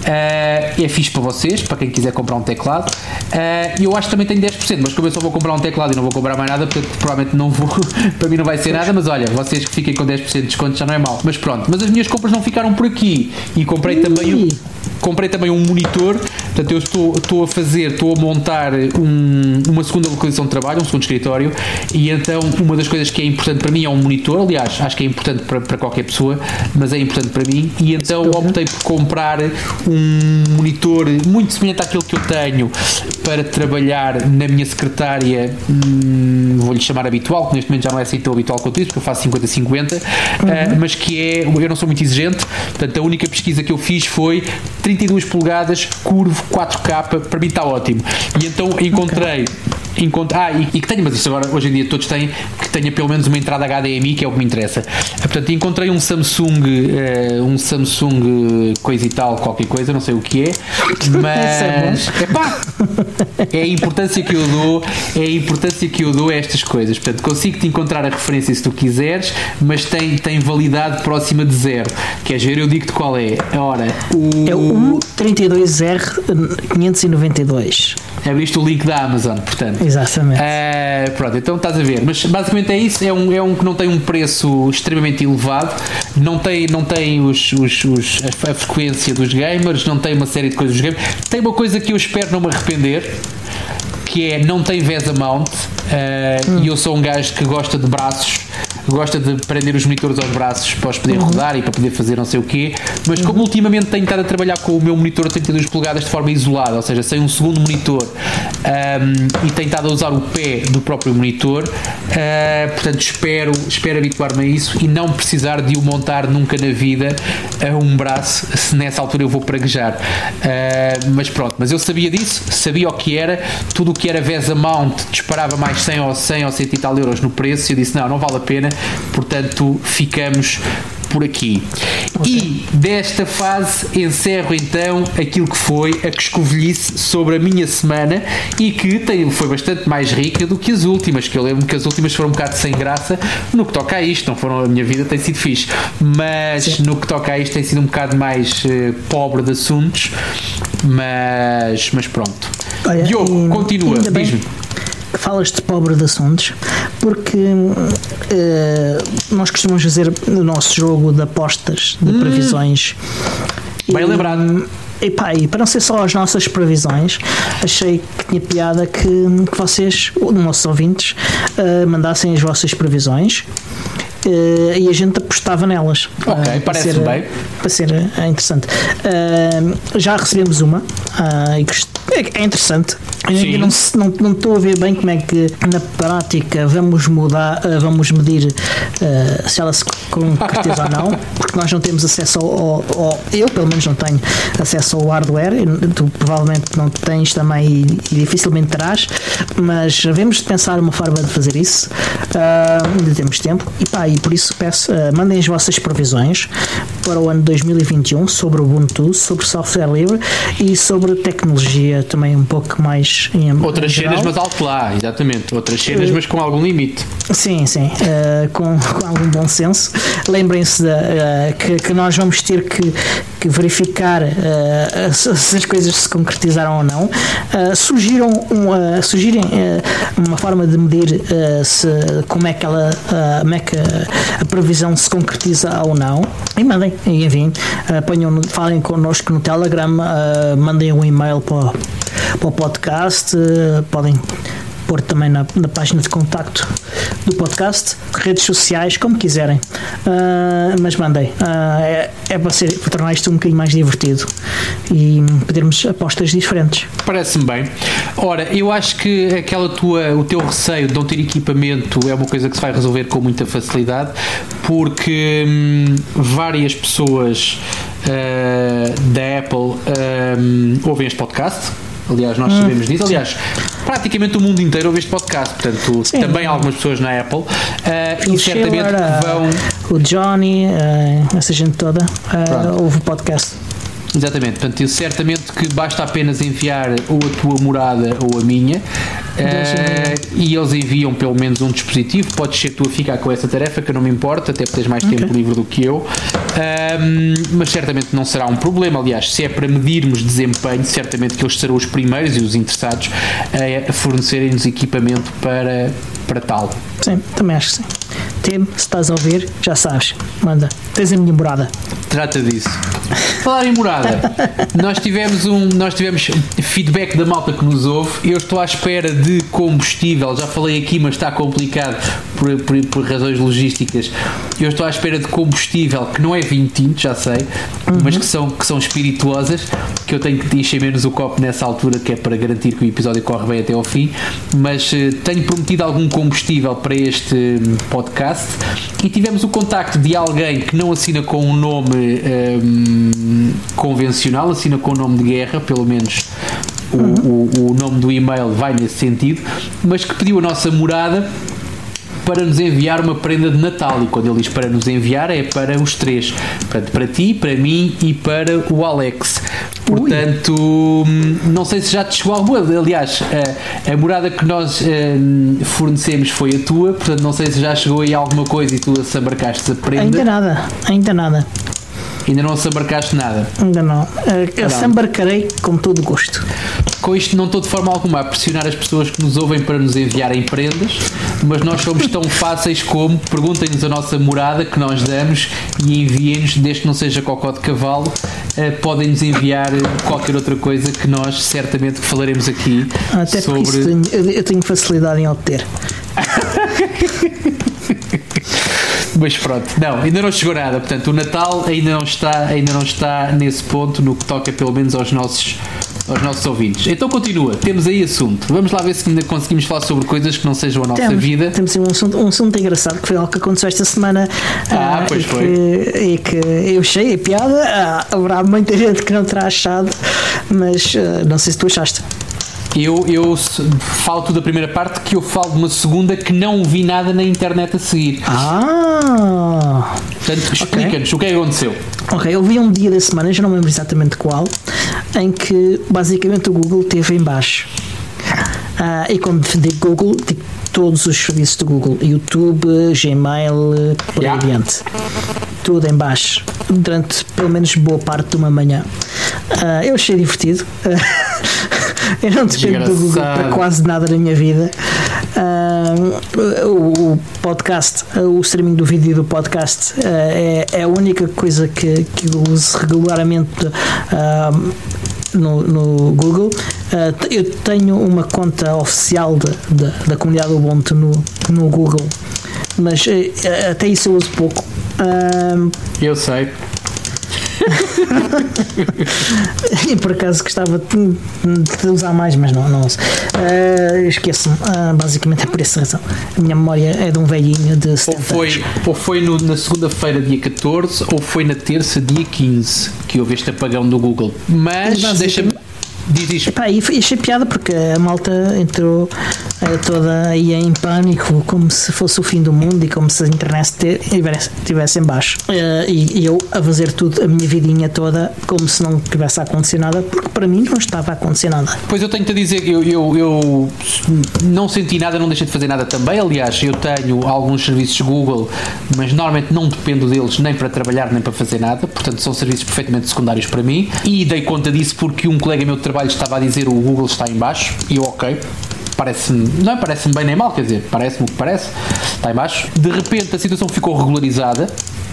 [SPEAKER 2] Uh, é fixe para vocês, para quem quiser comprar um teclado. E uh, eu acho que também tenho 10%, mas como eu só vou comprar um teclado e não vou comprar mais nada, portanto provavelmente não vou, para mim não vai ser nada, mas olha, vocês que fiquem com 10% de desconto já não é mal. Mas pronto, mas as minhas compras não ficaram por aqui e comprei também comprei também um monitor, portanto eu estou, estou a fazer, estou a montar um, uma segunda localização de trabalho, um segundo escritório, e então uma das coisas que é importante para mim é um monitor, aliás, acho que é importante para, para qualquer pessoa, mas é importante para mim, e então optei por comprar um monitor muito semelhante àquele que eu tenho para trabalhar na minha secretária, hum, vou-lhe chamar habitual, que neste momento já não é assim tão habitual quanto isso, porque eu faço 50-50, uhum. uh, mas que é, eu não sou muito exigente, portanto a única pesquisa que eu fiz foi 32 polegadas, curvo, 4K, para mim está ótimo. E então encontrei. Okay ah, e, e, que tenha, mas isso agora hoje em dia todos têm, que tenha pelo menos uma entrada HDMI, que é o que me interessa. Portanto, encontrei um Samsung, uh, um Samsung coisa e tal, qualquer coisa, não sei o que é, mas epá, é a importância que eu dou, é a importância que eu dou a estas coisas. Portanto, consigo-te encontrar a referência se tu quiseres, mas tem, tem validade próxima de zero. Queres ver? Eu digo-te qual é. Ora,
[SPEAKER 1] o. É o 32R592.
[SPEAKER 2] Abriste o link da Amazon, portanto.
[SPEAKER 1] Exatamente. Uh,
[SPEAKER 2] pronto, então estás a ver. Mas basicamente é isso. É um, é um que não tem um preço extremamente elevado, não tem, não tem os, os, os, a frequência dos gamers, não tem uma série de coisas dos gamers. Tem uma coisa que eu espero não me arrepender que é não tem VESA mount uh, hum. e eu sou um gajo que gosta de braços gosta de prender os monitores aos braços para os poder uhum. rodar e para poder fazer não sei o quê, mas como ultimamente tenho estado a trabalhar com o meu monitor a 32 polegadas de forma isolada, ou seja, sem um segundo monitor um, e tenho estado a usar o pé do próprio monitor, uh, portanto espero, espero habituar-me a isso e não precisar de o montar nunca na vida a um braço, se nessa altura eu vou praguejar. Uh, mas pronto, mas eu sabia disso, sabia o que era, tudo o que era VESA mount disparava mais 100 ou 100 ou 100 e tal euros no preço e eu disse não, não vale a pena portanto ficamos por aqui. Okay. E desta fase encerro então aquilo que foi a escovilhice sobre a minha semana e que tem, foi bastante mais rica do que as últimas, que eu lembro que as últimas foram um bocado sem graça no que toca a isto, não foram a minha vida, tem sido fixe, mas Sim. no que toca a isto tem sido um bocado mais uh, pobre de assuntos, mas, mas pronto. Olha, Diogo, continua, diz-me
[SPEAKER 1] falas de pobre de assuntos, porque uh, nós costumamos fazer o nosso jogo de apostas, de hum. previsões.
[SPEAKER 2] Bem e, lembrado.
[SPEAKER 1] E, e para não ser só as nossas previsões, achei que tinha piada que, que vocês, nossos ouvintes, uh, mandassem as vossas previsões Uh, e a gente apostava nelas.
[SPEAKER 2] Ok, uh, parece ser, bem.
[SPEAKER 1] Para ser interessante. já recebemos uma e é, é interessante. Não, não, não estou a ver bem como é que na prática vamos mudar, vamos medir se ela se concretiza ou não, porque nós não temos acesso ao, ao, ao, Eu, pelo menos, não tenho acesso ao hardware. Tu provavelmente não tens também e, dificilmente terás, mas devemos de pensar uma forma de fazer isso. ainda temos tempo. E pá, e por isso peço, uh, mandem as vossas previsões para o ano 2021 sobre o Ubuntu, sobre software livre e sobre tecnologia também um pouco mais
[SPEAKER 2] Outras cenas, mas alto lá, exatamente. Outras cenas, uh, mas com algum limite.
[SPEAKER 1] Sim, sim, uh, com, com, algum bom senso. Lembrem-se que, que, nós vamos ter que, que verificar se as coisas se concretizaram ou não. surgiram um, surgirem uma forma de medir se, como é que ela como é que a previsão se concretiza ou não. E mandem, e enfim, apanham, falem connosco no Telegram, uh, mandem um e-mail para, para o podcast, uh, podem pôr também na, na, página de contacto do podcast, redes sociais, como quiserem. Uh, mas mandem. Uh, é, é para, ser, para tornar isto um bocadinho mais divertido e podermos apostas diferentes.
[SPEAKER 2] Parece-me bem. Ora, eu acho que aquela tua, o teu receio de não ter equipamento é uma coisa que se vai resolver com muita facilidade, porque hum, várias pessoas uh, da Apple hum, ouvem este podcast Aliás, nós hum. sabemos disso. Aliás, praticamente o mundo inteiro ouve este podcast. Portanto, Sim. também algumas pessoas na Apple. Uh, e certamente vão.
[SPEAKER 1] O Johnny, uh, essa gente toda, uh, ouve o podcast.
[SPEAKER 2] Exatamente, portanto, certamente que basta apenas enviar ou a tua morada ou a minha uh, e eles enviam pelo menos um dispositivo. Podes ser tu a ficar com essa tarefa, que eu não me importa, até porque tens mais okay. tempo livre do que eu, mas certamente não será um problema. Aliás, se é para medirmos desempenho, certamente que eles serão os primeiros e os interessados a fornecerem-nos equipamento para, para tal.
[SPEAKER 1] Sim, também acho que sim. Tim, se estás a ouvir, já sabes, manda, tens a minha morada.
[SPEAKER 2] Trata disso. Falar em morada, nós tivemos um, nós tivemos feedback da malta que nos ouve. Eu estou à espera de combustível, já falei aqui, mas está complicado por, por, por razões logísticas. Eu estou à espera de combustível que não é vinho tinto, já sei, uhum. mas que são, que são espirituosas, que eu tenho que encher menos o copo nessa altura, que é para garantir que o episódio corre bem até ao fim. Mas uh, tenho prometido algum combustível para este hum, podcast e tivemos o contacto de alguém que não assina com um nome um, convencional, assina com o nome de guerra, pelo menos o, o, o nome do e-mail vai nesse sentido, mas que pediu a nossa morada para nos enviar uma prenda de Natal. E quando ele diz para nos enviar, é para os três: Portanto, para ti, para mim e para o Alex. Portanto, Ui. não sei se já te chegou alguma. Aliás, a, a morada que nós uh, fornecemos foi a tua, portanto, não sei se já chegou aí alguma coisa e tu se embarcaste a prenda.
[SPEAKER 1] Ainda nada, ainda nada.
[SPEAKER 2] Ainda não se embarcaste nada?
[SPEAKER 1] Ainda não. Eu se com todo o gosto.
[SPEAKER 2] Com isto não estou de forma alguma a pressionar as pessoas que nos ouvem para nos enviarem prendas, mas nós somos tão fáceis como perguntem-nos a nossa morada que nós damos e enviem-nos, desde que não seja cocó de cavalo, uh, podem-nos enviar qualquer outra coisa que nós certamente falaremos aqui
[SPEAKER 1] Até sobre... tenho, eu tenho facilidade em obter.
[SPEAKER 2] Mas pronto, não, ainda não chegou nada. Portanto, o Natal ainda não está, ainda não está nesse ponto no que toca pelo menos aos nossos aos nossos ouvintes. Então continua, temos aí assunto. Vamos lá ver se ainda conseguimos falar sobre coisas que não sejam a nossa temos, vida.
[SPEAKER 1] Temos um assunto, um assunto engraçado que foi algo que aconteceu esta semana.
[SPEAKER 2] Ah, uh, pois
[SPEAKER 1] e
[SPEAKER 2] foi.
[SPEAKER 1] Que, e que eu achei a piada. Uh, haverá muita gente que não terá achado, mas uh, não sei se tu achaste.
[SPEAKER 2] Eu, eu falo tudo da primeira parte que eu falo de uma segunda que não vi nada na internet a seguir.
[SPEAKER 1] Ah!
[SPEAKER 2] Portanto, explica-nos okay. o que é que aconteceu.
[SPEAKER 1] Ok, eu vi um dia da semana, já não me lembro exatamente qual, em que basicamente o Google teve em baixo. Uh, e quando digo Google, digo todos os serviços do Google: YouTube, Gmail, por yeah. aí adiante. Tudo em baixo, durante pelo menos boa parte de uma manhã. Uh, eu achei divertido. eu não dependo do Google para quase nada na minha vida. Uh, o podcast, o streaming do vídeo do podcast uh, é, é, a única coisa que, que eu uso regularmente no, no, Google. eu tenho uma conta oficial de, de, da comunidade Ubuntu no, no Google, mas até isso eu uso pouco.
[SPEAKER 2] eu sei.
[SPEAKER 1] E por acaso gostava de, usar mais, mas não, não uso. Uh, Esqueço-me, uh, basicamente é por essa razão. A minha memória é de um velhinho de 70
[SPEAKER 2] ou foi,
[SPEAKER 1] anos.
[SPEAKER 2] Ou foi no, na segunda-feira, dia 14, ou foi na terça, dia 15, que houve este apagão do Google. Mas deixa-me
[SPEAKER 1] Diz isto. Epá, e achei piada porque a malta entrou eh, toda aí em pânico, como se fosse o fim do mundo e como se a internet estivesse em baixo. Uh, e, eu a fazer tudo, a minha vidinha toda, como se não tivesse a acontecer nada, porque para mim não estava a acontecer nada.
[SPEAKER 2] Pois eu tenho-te a dizer que eu, eu, eu, não senti nada, não deixei de fazer nada também. Aliás, eu tenho alguns serviços Google, mas normalmente não dependo deles nem para trabalhar nem para fazer nada, portanto são serviços perfeitamente secundários para mim. E dei conta disso porque um colega meu de trabalho estava a dizer o Google está em baixo e eu, ok, parece-me, não é parece-me bem nem mal, quer dizer, parece-me o que parece, está em baixo. De repente a situação ficou regularizada,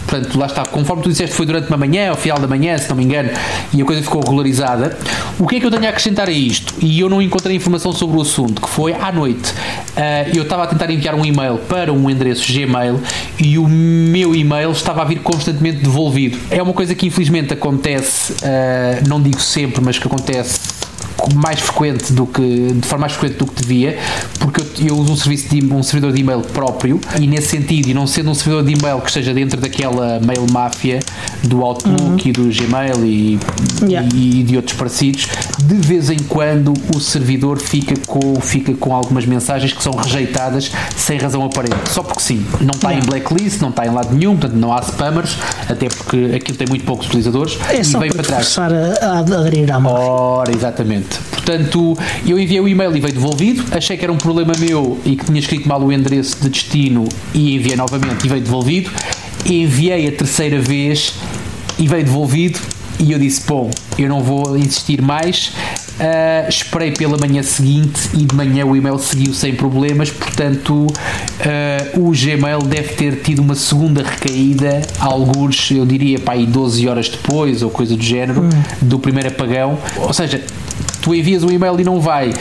[SPEAKER 2] portanto, lá está, conforme tu disseste, foi durante uma manhã, ao final da manhã, se não me engano, e a coisa ficou regularizada. O que é que eu tenho a acrescentar a isto? E eu não encontrei informação sobre o assunto, que foi à noite. Uh, eu estava a tentar enviar um e-mail para um endereço Gmail e o meu e-mail estava a vir constantemente devolvido. É uma coisa que infelizmente acontece, uh, não digo sempre, mas que acontece mais frequente do que de forma mais frequente do que devia, porque eu, eu uso um serviço de um servidor de e-mail próprio e nesse sentido, e não sendo um servidor de e-mail que esteja dentro daquela mail máfia do Outlook uhum. e do Gmail e, yeah. e, de outros parecidos, de vez em quando o servidor fica com, fica com algumas mensagens que são rejeitadas sem razão aparente, só porque sim, não está yeah. em blacklist, não está em lado nenhum, portanto não há spammers, até porque aquilo tem muito poucos utilizadores
[SPEAKER 1] é e vem para trás. A, a aderir à
[SPEAKER 2] Ora, exatamente. Portanto, eu enviei o e-mail e veio devolvido. Achei que era um problema meu e que tinha escrito mal o endereço de destino e enviei novamente e veio devolvido. Enviei a terceira vez e veio devolvido. E eu disse: Bom, eu não vou insistir mais. Uh, esperei pela manhã seguinte e de manhã o e-mail seguiu sem problemas, portanto uh, o Gmail deve ter tido uma segunda recaída, alguns eu diria para aí 12 horas depois ou coisa do género, hum. do primeiro apagão. Ou seja, tu envias um e-mail e não vai.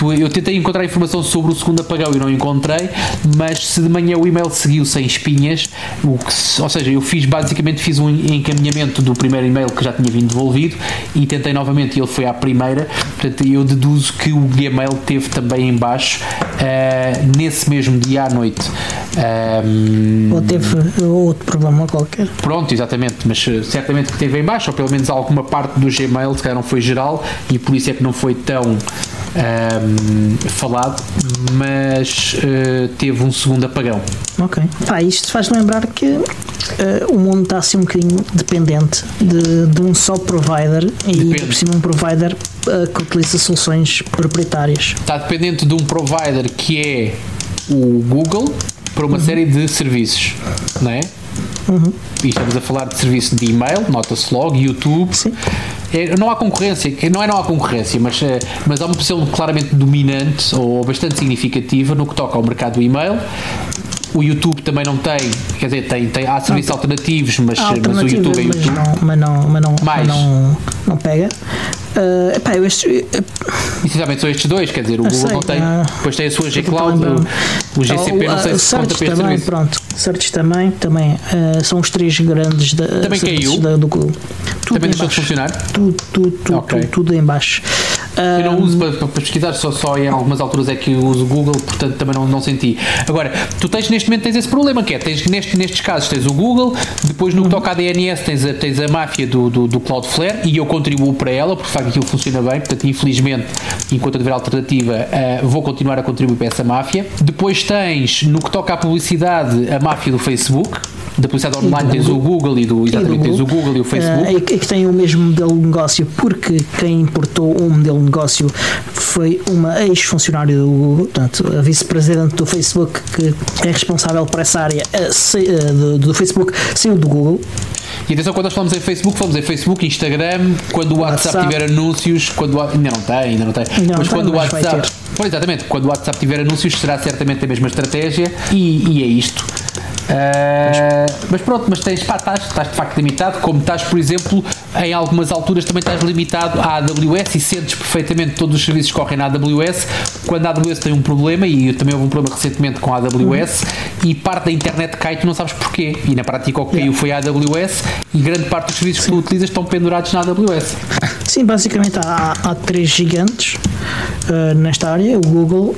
[SPEAKER 2] Tu, eu tentei encontrar informação sobre o segundo apagão e não encontrei, mas se de manhã o e-mail seguiu sem espinhas, o que, ou seja, eu fiz basicamente fiz um encaminhamento do primeiro e-mail que já tinha vindo devolvido e tentei novamente e ele foi à primeira. Portanto, eu deduzo que o Gmail teve também em baixo uh, nesse mesmo dia à noite.
[SPEAKER 1] Um, ehm, ou teve outro problema qualquer.
[SPEAKER 2] Pronto, exatamente, mas eh, certamente que teve em baixo, ou pelo menos alguma parte do Gmail, se calhar não foi geral, e por isso é que não foi tão um, falado, mas uh, teve um segundo apagão.
[SPEAKER 1] Ok. Pá, isto faz lembrar que uh, o mundo está assim um bocadinho dependente de, de um só provider Depende. e por cima um provider uh, que utiliza soluções proprietárias.
[SPEAKER 2] Está dependente de um provider que é o Google para uma uhum. série de serviços, não é? Uhum. E estamos a falar de serviço de e-mail, nota-se logo, YouTube. Sim. É, não há concorrência, não é não há concorrência, mas, é, mas há uma posição claramente dominante ou bastante significativa no que toca ao mercado do e-mail. O YouTube também não tem, quer dizer, tem, tem há serviços alternativos, mas,
[SPEAKER 1] mas
[SPEAKER 2] o YouTube
[SPEAKER 1] é
[SPEAKER 2] YouTube.
[SPEAKER 1] Mas não, mas não, mas não, não, não pega. Uh, epá, eu este,
[SPEAKER 2] Essencialmente são estes dois, quer dizer, o Google sei, não tem. Uh, depois tem a sua G-Cloud, o, o GCP, não sei se conta para
[SPEAKER 1] também, pronto, Search também, também uh, são os três grandes da,
[SPEAKER 2] também caiu.
[SPEAKER 1] Da, do.
[SPEAKER 2] Tudo também deixou de funcionar?
[SPEAKER 1] Tudo, tudo, tudo, okay. tudo, tudo em baixo.
[SPEAKER 2] Eu não uso para, para, pesquisar, só, só em algumas alturas é que uso Google, portanto também não, não senti. Agora, tu tens neste momento tens esse problema, que é, tens, neste, nestes casos tens o Google, depois no que toca a DNS tens a, tens a máfia do, do, do Cloudflare e eu contribuo para ela, porque facto aquilo funciona bem, portanto infelizmente, enquanto haver alternativa, uh, vou continuar a contribuir para essa máfia. Depois tens, no que toca à publicidade, a máfia do Facebook, da publicidade online tens o Google e do, exatamente, e tens o Google e o Facebook.
[SPEAKER 1] Uh, que tem o mesmo modelo de negócio, porque quem importou o um modelo de negócio foi uma ex-funcionária do Google, portanto, a vice-presidente do Facebook, que é responsável por essa área uh, se, uh, do, do, Facebook, saiu do Google.
[SPEAKER 2] E atenção, quando nós falamos em Facebook, falamos em Facebook, Instagram, quando o WhatsApp, WhatsApp. tiver anúncios, quando ainda não tem, ainda não tem, não, mas quando o WhatsApp. Pois exatamente, quando o WhatsApp tiver anúncios será certamente a mesma estratégia e, e é isto. Uh, mas pronto, mas tens, pá, estás, estás de facto limitado, como estás, por exemplo, em algumas alturas também estás limitado à AWS e sentes perfeitamente todos os serviços que correm na AWS. Quando a AWS tem um problema, e eu também houve um problema recentemente com a AWS, uhum. e parte da internet cai, tu não sabes porquê. E na prática o que caiu foi a AWS e grande parte dos serviços Sim. que tu utilizas estão pendurados na AWS.
[SPEAKER 1] Sim, basicamente há, há três gigantes uh, nesta área: o Google,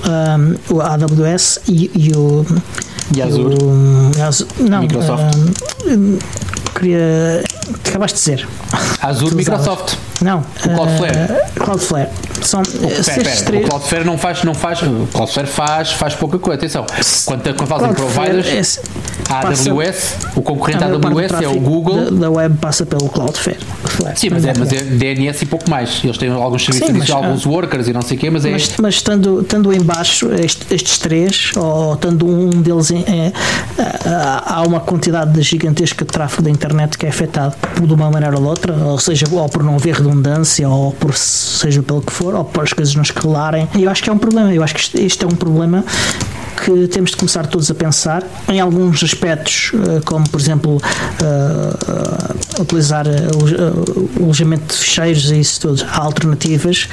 [SPEAKER 1] um, a AWS e, e o
[SPEAKER 2] e Azure?
[SPEAKER 1] O, não, Microsoft. Uh, queria. Acabaste de dizer.
[SPEAKER 2] Azure, Microsoft.
[SPEAKER 1] Não.
[SPEAKER 2] O Cloudflare. Uh,
[SPEAKER 1] Cloudflare. São
[SPEAKER 2] oh, pera, pera. Três... O Cloudflare não faz, não faz. O Cloudflare faz, faz pouca coisa. Atenção. Quando, quando fazem providers, é, a AWS, o concorrente da AWS é o Google.
[SPEAKER 1] Da, da web passa pelo Cloudflare.
[SPEAKER 2] Sim, mas é, mas é DNS e pouco mais. Eles têm alguns serviços, Sim, mas, alguns uh, workers e não sei o quê, mas é.
[SPEAKER 1] Mas, mas estando, estando em baixo, estes, estes três, ou estando um deles em. É, há uma quantidade gigantesca de tráfego da internet que é afetado de uma maneira ou outra, ou seja, ou por não haver redundância, ou por seja pelo que for, ou por as coisas não escalarem. Eu acho que é um problema. Eu acho que este é um problema que temos de começar todos a pensar em alguns aspectos, eh, como por exemplo uh, utilizar o alojamento de ficheiros e isso tudo. Há alternativas.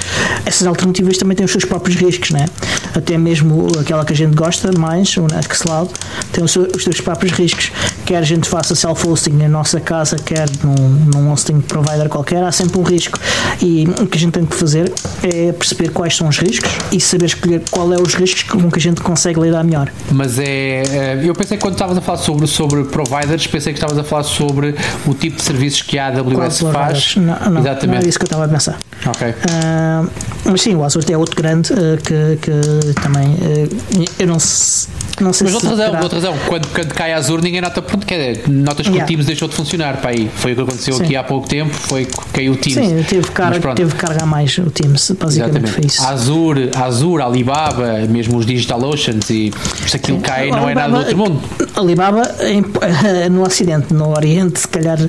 [SPEAKER 1] Essas alternativas também têm os seus próprios riscos, né? até mesmo aquela que a gente gosta mais, o Nextcloud, tem os seus próprios riscos. Quer a gente faça self-hosting na nossa casa, quer num, num hosting provider qualquer, há sempre um risco. E o que a gente tem que fazer é perceber quais são os riscos e saber escolher qual é os riscos com que a gente consegue lidar melhor.
[SPEAKER 2] Mas é. é eu pensei que quando estavas a falar sobre, sobre providers, pensei que estavas a falar sobre o tipo de serviços que a AWS faz.
[SPEAKER 1] Não, não, Exatamente. não é isso que eu estava a pensar.
[SPEAKER 2] Ok.
[SPEAKER 1] Uh, mas sim, o Azure é outro grande uh, que, que também. Uh, eu não, não sei
[SPEAKER 2] mas se. Mas outra razão, outra razão, quando, quando cai Azure ninguém nota. Quer dizer, notas que yeah. o Teams deixou de funcionar. Para aí. Foi o que aconteceu sim. aqui há pouco tempo, foi que caiu o Teams.
[SPEAKER 1] Sim, teve, carga, teve que carregar mais o Teams, basicamente Exatamente. foi isso.
[SPEAKER 2] Azure, Azure, Alibaba, mesmo os DigitalOceans e se aquilo cai não é nada do outro mundo.
[SPEAKER 1] Alibaba em, no Ocidente, no Oriente, se calhar,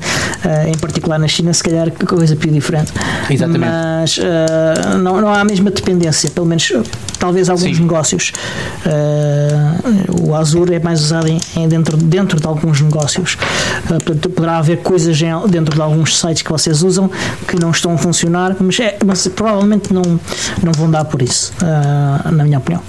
[SPEAKER 1] em particular na China, se calhar coisa pior diferente.
[SPEAKER 2] Exatamente.
[SPEAKER 1] Mas uh, não, não há a mesma dependência, pelo menos talvez alguns Sim. negócios. Uh, o Azure é mais usado em, em, dentro, dentro de alguns negócios. Uh, portanto, poderá haver coisas dentro de alguns sites que vocês usam que não estão a funcionar, mas, é, mas provavelmente não, não vão dar por isso, uh, na minha opinião.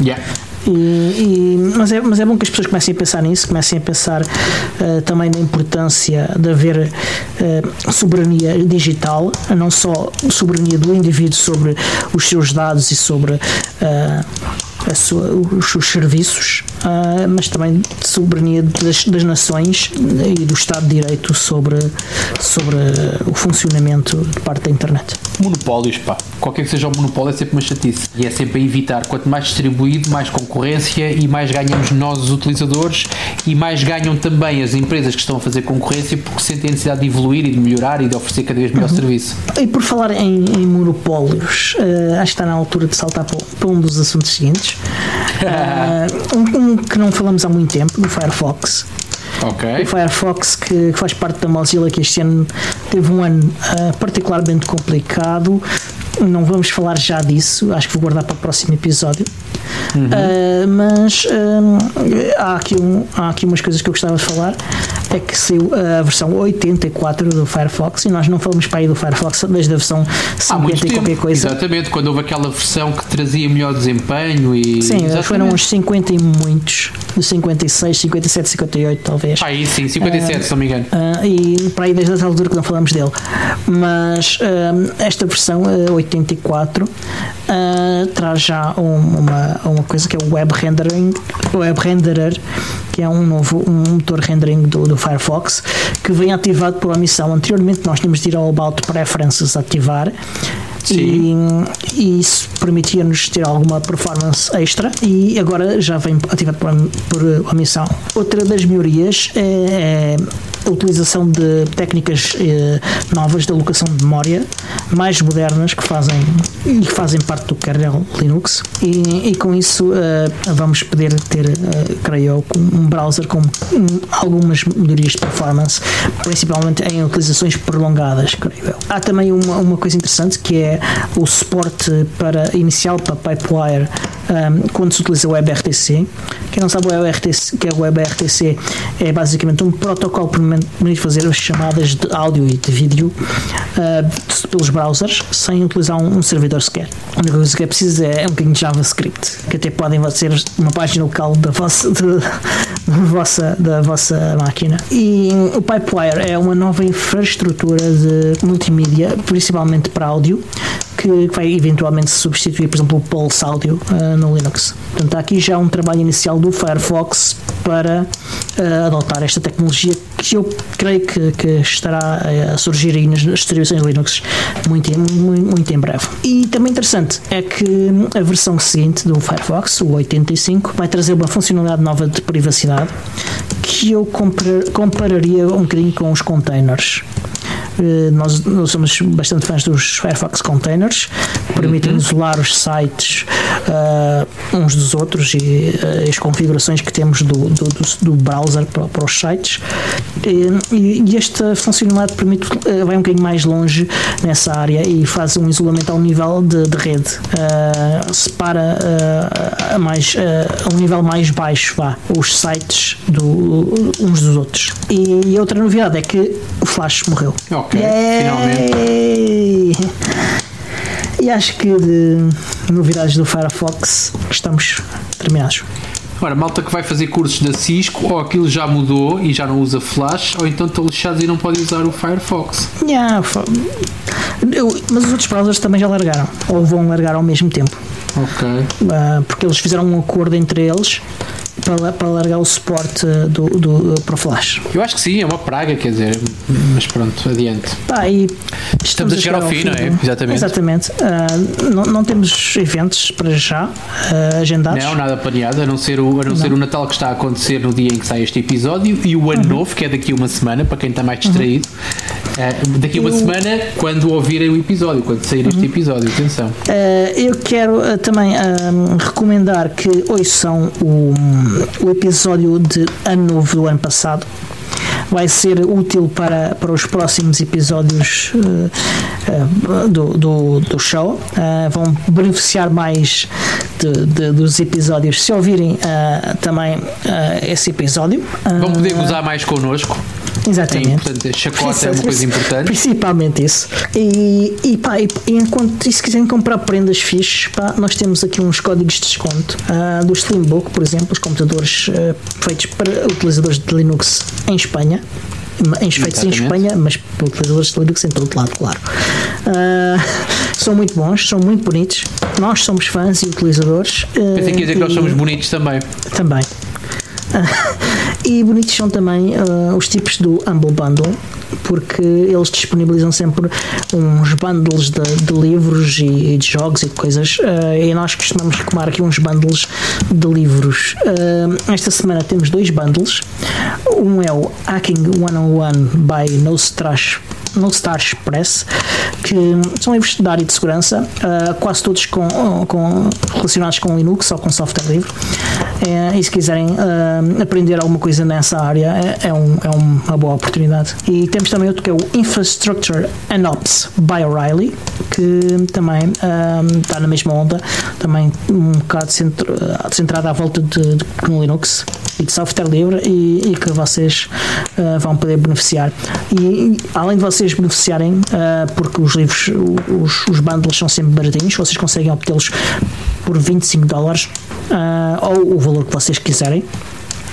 [SPEAKER 2] Yeah.
[SPEAKER 1] E, mas, é, mas é bom que as pessoas comecem a pensar nisso, comecem a pensar uh, também na importância de haver uh, soberania digital, não só soberania do indivíduo sobre os seus dados e sobre uh, sua, os seus serviços, uh, mas também de soberania das, das, nações e do Estado de Direito sobre, sobre o funcionamento de parte da internet.
[SPEAKER 2] Monopólios, pá. Qualquer que seja o monopólio é sempre uma chatice. E é sempre a evitar. Quanto mais distribuído, mais concorrência e mais ganhamos nós, os utilizadores, e mais ganham também as empresas que estão a fazer concorrência porque sentem a necessidade de evoluir e de melhorar e de oferecer cada vez melhor uhum. serviço.
[SPEAKER 1] E por falar em, em monopólios, uh, acho que está na altura de saltar para, para um dos assuntos seguintes uh, um, um, que não falamos há muito tempo, do Firefox.
[SPEAKER 2] Okay.
[SPEAKER 1] O Firefox, que, que, faz parte da Mozilla, que este ano teve um ano uh, particularmente complicado. Não vamos falar já disso, acho que vou guardar para o próximo episódio. Uhum. Uh, mas uh, há, aqui um, há aqui umas coisas que eu gostava de falar. É que saiu a versão 84 do Firefox e nós não falamos para aí do Firefox desde a versão 50 e qualquer coisa.
[SPEAKER 2] Exatamente, quando houve aquela versão que trazia melhor desempenho e.
[SPEAKER 1] Sim, exatamente. foram uns 50 e muitos, 56, 57, 58 talvez.
[SPEAKER 2] Ah, aí sim, 57, uh, se não me engano.
[SPEAKER 1] Uh, e para aí desde essa altura que não falamos dele. Mas esta versão 84 traz já um, uma uma, coisa que é o Web Rendering, Web Renderer, que é um novo um motor rendering do, do Firefox, que vem ativado por omissão. Anteriormente nós tínhamos de ir ao About Preferences ativar. E, e, isso permitia-nos ter alguma performance extra e agora já vem ativado por, por omissão. Outra das melhorias é, é a utilização de técnicas uh, novas de alocação de memória mais modernas que fazem e que fazem parte do kernel Linux e, e com isso vamos poder ter, creio eu, um browser com algumas melhorias de performance, principalmente em utilizações prolongadas, creio eu. Há também uma, uma coisa interessante que é o suporte para inicial para Pipewire um, quando se utiliza o WebRTC. Quem não sabe o WebRTC, que é o WebRTC é basicamente um protocolo para fazer as chamadas de áudio e de vídeo uh, pelos browsers sem utilizar um, um, servidor sequer. A única coisa que é preciso é um bocadinho de JavaScript, que até podem ser uma página local da vossa, de, da vossa, da vossa máquina. E o Pipewire é uma nova infraestrutura de multimídia, principalmente para áudio, que vai eventualmente substituir, por exemplo, o Pulse Audio uh, no Linux. Portanto, há aqui já um trabalho inicial do Firefox para uh, adotar esta tecnologia que eu creio que, que estará a surgir aí nas distribuições Linux muito, muito, muito em breve. E também interessante é que a versão seguinte do Firefox, o 85, vai trazer uma funcionalidade nova de privacidade que eu compararia um bocadinho com os containers. Eh, nós, nós, somos bastante fãs dos Firefox Containers, permitem uhum. isolar os sites uh, uns dos outros e uh, as configurações que temos do, do, do, browser para, para, os sites. E, e esta funcionalidade permite, uh, vai um bocadinho mais longe nessa área e faz um isolamento ao nível de, de rede, separa a, mais, a um nível mais baixo vá, os sites do, uns dos outros. E, e outra novidade é que o Flash morreu.
[SPEAKER 2] Ok, finalmente.
[SPEAKER 1] E acho que de novidades do Firefox estamos terminados.
[SPEAKER 2] Ora, malta que vai fazer cursos da Cisco, ou aquilo já mudou e já não usa Flash, ou então estão lixados e não podem usar o Firefox.
[SPEAKER 1] Yeah, eu, mas os outros browsers também já largaram, ou vão largar ao mesmo tempo.
[SPEAKER 2] Ok.
[SPEAKER 1] Uh, porque eles fizeram um acordo entre eles para, para largar o suporte do, do, para o Flash.
[SPEAKER 2] Eu acho que sim, é uma praga, quer dizer, mas pronto, adiante.
[SPEAKER 1] Pá, e
[SPEAKER 2] estamos, estamos a chegar ao, ao fim, não é?
[SPEAKER 1] Exatamente. Exatamente. Uh, não, não temos eventos para já uh, agendados.
[SPEAKER 2] Não, nada planeado, a não ser o, a não, não, ser o Natal que está a acontecer no dia em que sai este episódio e o Ano uhum. Novo, que é daqui a uma semana, para quem está mais distraído. Uhum. Uh, daqui a uma eu... semana, quando ouvirem o episódio, quando sair uhum. este episódio, atenção.
[SPEAKER 1] eu quero também recomendar que ouçam o o episódio de Ano Novo do ano passado vai ser útil para, para os próximos episódios uh, uh, do, do, do, show. Uh, vão beneficiar mais de, de, dos episódios se ouvirem também esse episódio.
[SPEAKER 2] Vão poder gozar mais connosco.
[SPEAKER 1] Exatamente. É
[SPEAKER 2] importante, chacota é uma coisa importante.
[SPEAKER 1] Principalmente isso. E, e pá, e, enquanto, e se quiserem comprar prendas fixes, pá, nós temos aqui uns códigos de desconto uh, do Slimbook, por exemplo, os computadores uh, feitos para utilizadores de Linux em Espanha feitos em Espanha, mas para utilizadores de Linux em todo lado, claro. Uh, são muito bons, são muito bonitos. Nós somos fãs e utilizadores.
[SPEAKER 2] Uh, Pensei que ia dizer que nós somos bonitos também.
[SPEAKER 1] Também. E bonitos são também uh, os tipos do Humble Bundle, porque eles disponibilizam sempre uns bundles de, de livros e, de jogos e de coisas. Uh, e nós costumamos recomar aqui uns bundles de livros. Uh, esta semana temos dois bundles. Um é o Hacking 101 by No Trash no Star Express, que são livros da área de segurança, uh, quase todos com, com, relacionados com Linux ou com software livre. Uh, e se quiserem aprender alguma coisa nessa área, é, é, um, é uma boa oportunidade. E temos também outro que é o Infrastructure and Ops by O'Reilly, que também está na mesma onda, também um bocado centrado à volta de, de Linux e de software livre e, e que vocês vão poder beneficiar. E além de vocês beneficiarem, uh, porque os livros, os, os bundles são sempre baratinhos, vocês conseguem obtê-los por 25 dólares uh, ou o valor que vocês quiserem.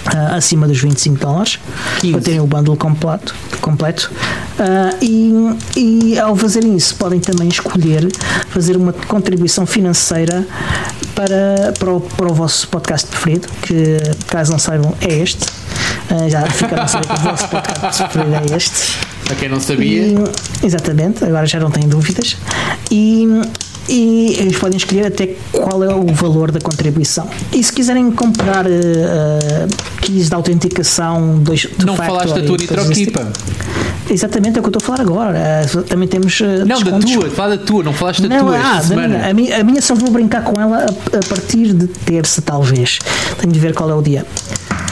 [SPEAKER 1] Uh, acima dos 25 dólares 15. para terem o bundle completo, completo. Uh, e, e ao fazerem isso podem também escolher fazer uma contribuição financeira para, para, o, para o vosso podcast preferido que caso não saibam é este uh, já ficaram a saber que o vosso podcast preferido é este
[SPEAKER 2] para quem não sabia.
[SPEAKER 1] E, exatamente, agora já não tenho dúvidas. E, e eles podem escolher até qual é o valor da contribuição. E se quiserem comprar uh, keys de autenticação dois,
[SPEAKER 2] de Não falaste da tua NitroKeepa.
[SPEAKER 1] Exatamente, é o que eu estou a falar agora. Uh, também temos. Uh,
[SPEAKER 2] não, da tua, fala da tua, não falaste da não, tua. Ah, da
[SPEAKER 1] minha, a, minha, a minha só vou brincar com ela a, a partir de terça, talvez. Tenho de ver qual é o dia.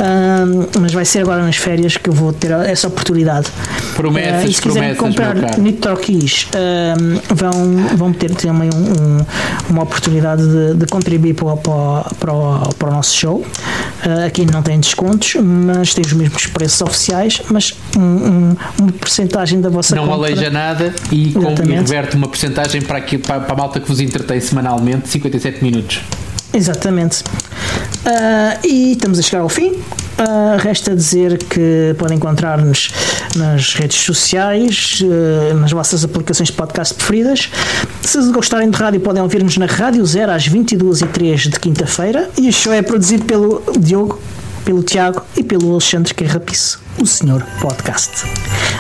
[SPEAKER 1] Uh, mas vai ser agora nas férias que eu vou ter essa oportunidade.
[SPEAKER 2] Promessas, uh, e se quiserem
[SPEAKER 1] comprar Nitro Keys, uh, vão, vão ter também um, um, uma oportunidade de, de contribuir para, para, para, o, para o nosso show. Uh, aqui não tem descontos, mas tem os mesmos preços oficiais, mas um, um, uma porcentagem da vossa
[SPEAKER 2] não
[SPEAKER 1] compra.
[SPEAKER 2] Não aleija nada e, com, e reverte uma porcentagem para, aqui, para, para a malta que vos entretém semanalmente, 57 minutos.
[SPEAKER 1] Exatamente. Uh, e estamos a chegar ao fim. Uh, resta dizer que podem encontrar-nos nas redes sociais, uh, nas vossas aplicações de podcast preferidas. Se gostarem de rádio, podem ouvir-nos na Rádio Zero às 22h03 de quinta-feira. E o show é produzido pelo Diogo, pelo Tiago e pelo Alexandre Carrapice, o Senhor Podcast.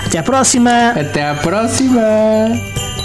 [SPEAKER 1] Até à próxima!
[SPEAKER 2] Até à próxima!